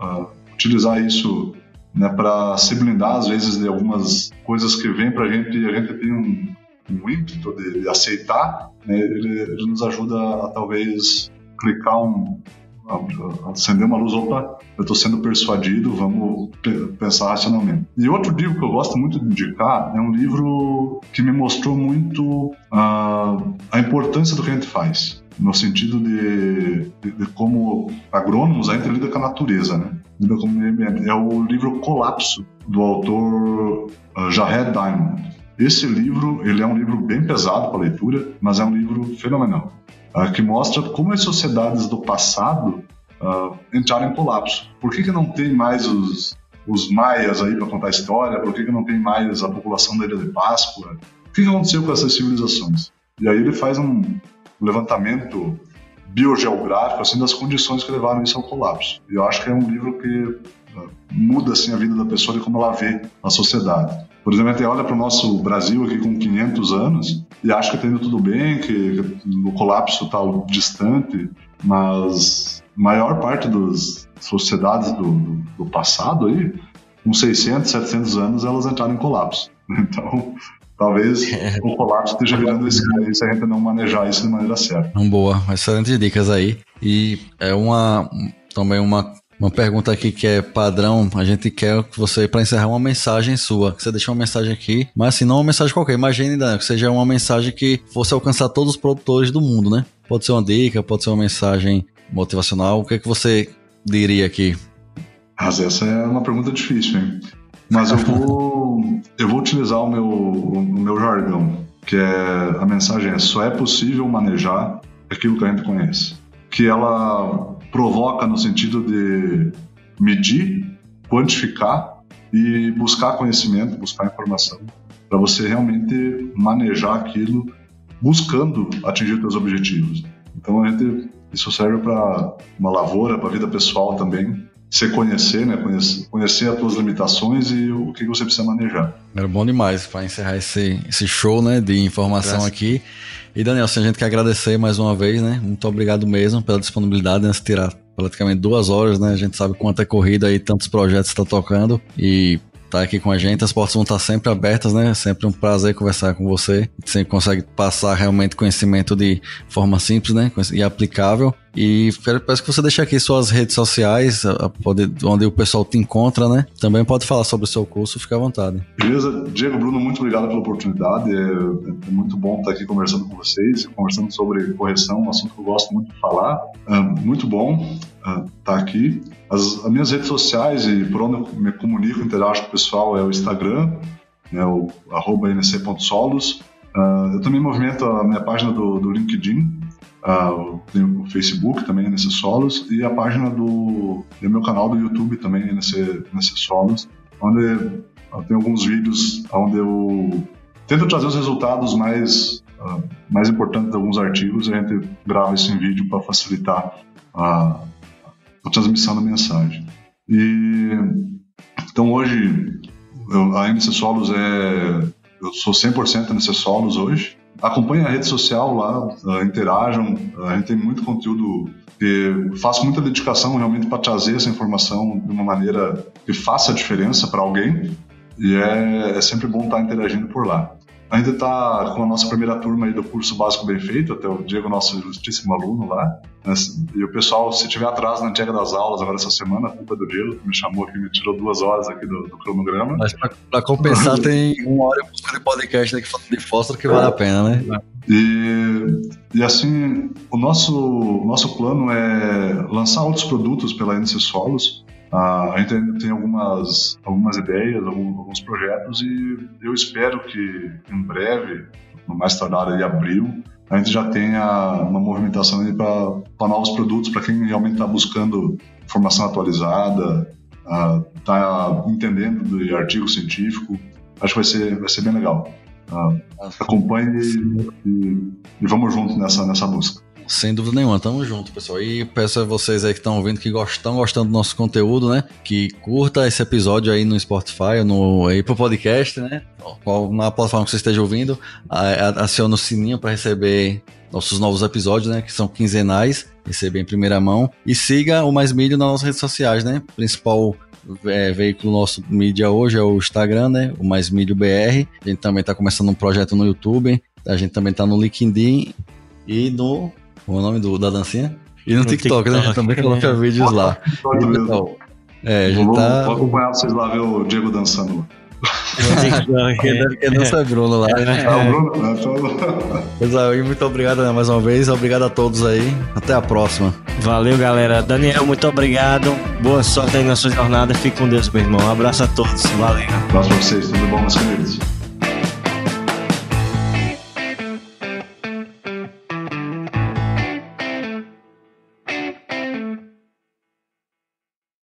uh, utilizar isso né, para se blindar, às vezes, de algumas coisas que vêm para a gente e a gente tem um, um ímpeto de, aceitar, né, ele, ele, nos ajuda a talvez clicar um, acender uma luz, opa, eu estou sendo persuadido, vamos pensar racionalmente. E outro livro que eu gosto muito de indicar é um livro que me mostrou muito uh, a importância do que a gente faz, no sentido de, de, de como agrônomos a gente lida com a natureza, né? É o livro Colapso, do autor uh, Jared Diamond. Esse livro, ele é um livro bem pesado para leitura, mas é um livro fenomenal uh, que mostra como as sociedades do passado uh, entraram em colapso. Por que, que não tem mais os, os maias aí para contar a história? Por que, que não tem mais a população da Ilha de Páscoa? O que, que aconteceu com essas civilizações? E aí ele faz um levantamento biogeográfico assim das condições que levaram isso ao colapso. E eu acho que é um livro que muda assim a vida da pessoa e como ela vê a sociedade. Por exemplo, a gente olha para o nosso Brasil aqui com 500 anos e acha que está indo tudo bem, que, o colapso está distante, mas a maior parte das sociedades do, do, do passado aí, com 600, 700 anos, elas entraram em colapso. Então, talvez o colapso esteja virando esse se a gente não manejar isso de maneira certa. Boa, excelentes dicas aí. E é uma também uma uma pergunta aqui que é padrão, a gente quer que você, para encerrar, uma mensagem sua, que você deixe uma mensagem aqui, mas assim, não uma mensagem qualquer, imagine, Dan, que seja uma mensagem que fosse alcançar todos os produtores do mundo, né? Pode ser uma dica, pode ser uma mensagem motivacional, o que é que você diria aqui? Mas essa é uma pergunta difícil, hein? Mas eu vou, eu vou utilizar o meu, o meu jargão, que é a mensagem é só é possível manejar aquilo que a gente conhece. Que ela provoca no sentido de medir, quantificar e buscar conhecimento, buscar informação, para você realmente manejar aquilo buscando atingir seus objetivos. Então, gente, isso serve para uma lavoura, para a vida pessoal também, se conhecer, né? Conhecer, conhecer as suas limitações e o que você precisa manejar. Era bom demais para encerrar esse, esse show, né, de informação Graças. aqui. E Daniel, assim, a gente quer agradecer mais uma vez, né? Muito obrigado mesmo pela disponibilidade, né? Se tirar praticamente duas horas, né? A gente sabe quanto é corrida e tantos projetos está tocando. E tá aqui com a gente. As portas vão estar sempre abertas, né? Sempre um prazer conversar com você. Você consegue passar realmente conhecimento de forma simples, né? E aplicável. E peço que você deixe aqui suas redes sociais, onde o pessoal te encontra, né? Também pode falar sobre o seu curso, fica à vontade. Beleza. Diego, Bruno, muito obrigado pela oportunidade. É, é muito bom estar aqui conversando com vocês, conversando sobre correção, um assunto que eu gosto muito de falar. É, muito bom estar tá aqui. As, as, minhas redes sociais e por onde eu me comunico, interajo com o pessoal é o Instagram, né, o arroba nc.solos. Uh, eu também movimento a minha página do, do LinkedIn, Uh, tem o Facebook também nesses solos e a página do, do meu canal do YouTube também nesse, nesses solos, onde tenho alguns vídeos onde eu tento trazer os resultados mais, uh, mais importantes de alguns artigos e a gente grava isso em vídeo para facilitar a, a, transmissão da mensagem. E, então hoje eu, a MC Solos é. Eu sou 100% MC Solos hoje acompanhem a rede social lá, uh, interajam. Uh, a gente tem muito conteúdo que faço muita dedicação realmente para trazer essa informação de uma maneira que faça a diferença para alguém. E é, é, sempre bom estar interagindo por lá. A gente está com a nossa primeira turma aí do curso básico bem feito, até o Diego, nosso ilustríssimo aluno lá. E o pessoal, se tiver atraso na entrega das aulas agora essa semana, a culpa é do Diego, que me chamou aqui, me tirou duas horas aqui do, do cronograma. Mas para compensar, tem uma hora de podcast aqui falando de fósforo que vale a pena, né? E, e assim, o nosso, nosso plano é lançar outros produtos pela NC Solos, a gente tem algumas, algumas ideias, alguns, projetos e eu espero que em breve, no mais tardar em abril, a gente já tenha uma movimentação para novos produtos, para quem realmente está buscando informação atualizada, está entendendo de artigo científico. Acho que vai ser, vai ser bem legal. Uh, acompanhe e, e, vamos juntos nessa, nessa busca. Sem dúvida nenhuma, tamo junto, pessoal. E peço a vocês aí que estão ouvindo, que estão gostando do nosso conteúdo, né? Que curta esse episódio aí no Spotify, no Apple Podcast, né? Qual, na plataforma que você esteja ouvindo, aciona o sininho para receber nossos novos episódios, né? Que são quinzenais, receber em primeira mão. E siga o Mais Milho nas nossas redes sociais, né? Principal é, veículo nosso mídia hoje é o Instagram, né? O Mais Mídio BR. A gente também está começando um projeto no YouTube. A gente também está no LinkedIn e no. É o nome do, da dancinha? E no, no TikTok, TikTok, né? Também coloca é. vídeos lá. Então, é, a gente vou, tá. Vou acompanhar vocês lá ver o Diego dançando. que dança é Bruno lá. É, o Bruno, né? Pois é, muito obrigado né, mais uma vez. Obrigado a todos aí. Até a próxima. Valeu, galera. Daniel, muito obrigado. Boa sorte aí na sua jornada. Fique com Deus, meu irmão. Um abraço a todos. Valeu. Um abraço pra vocês. Tudo bom, meus queridos?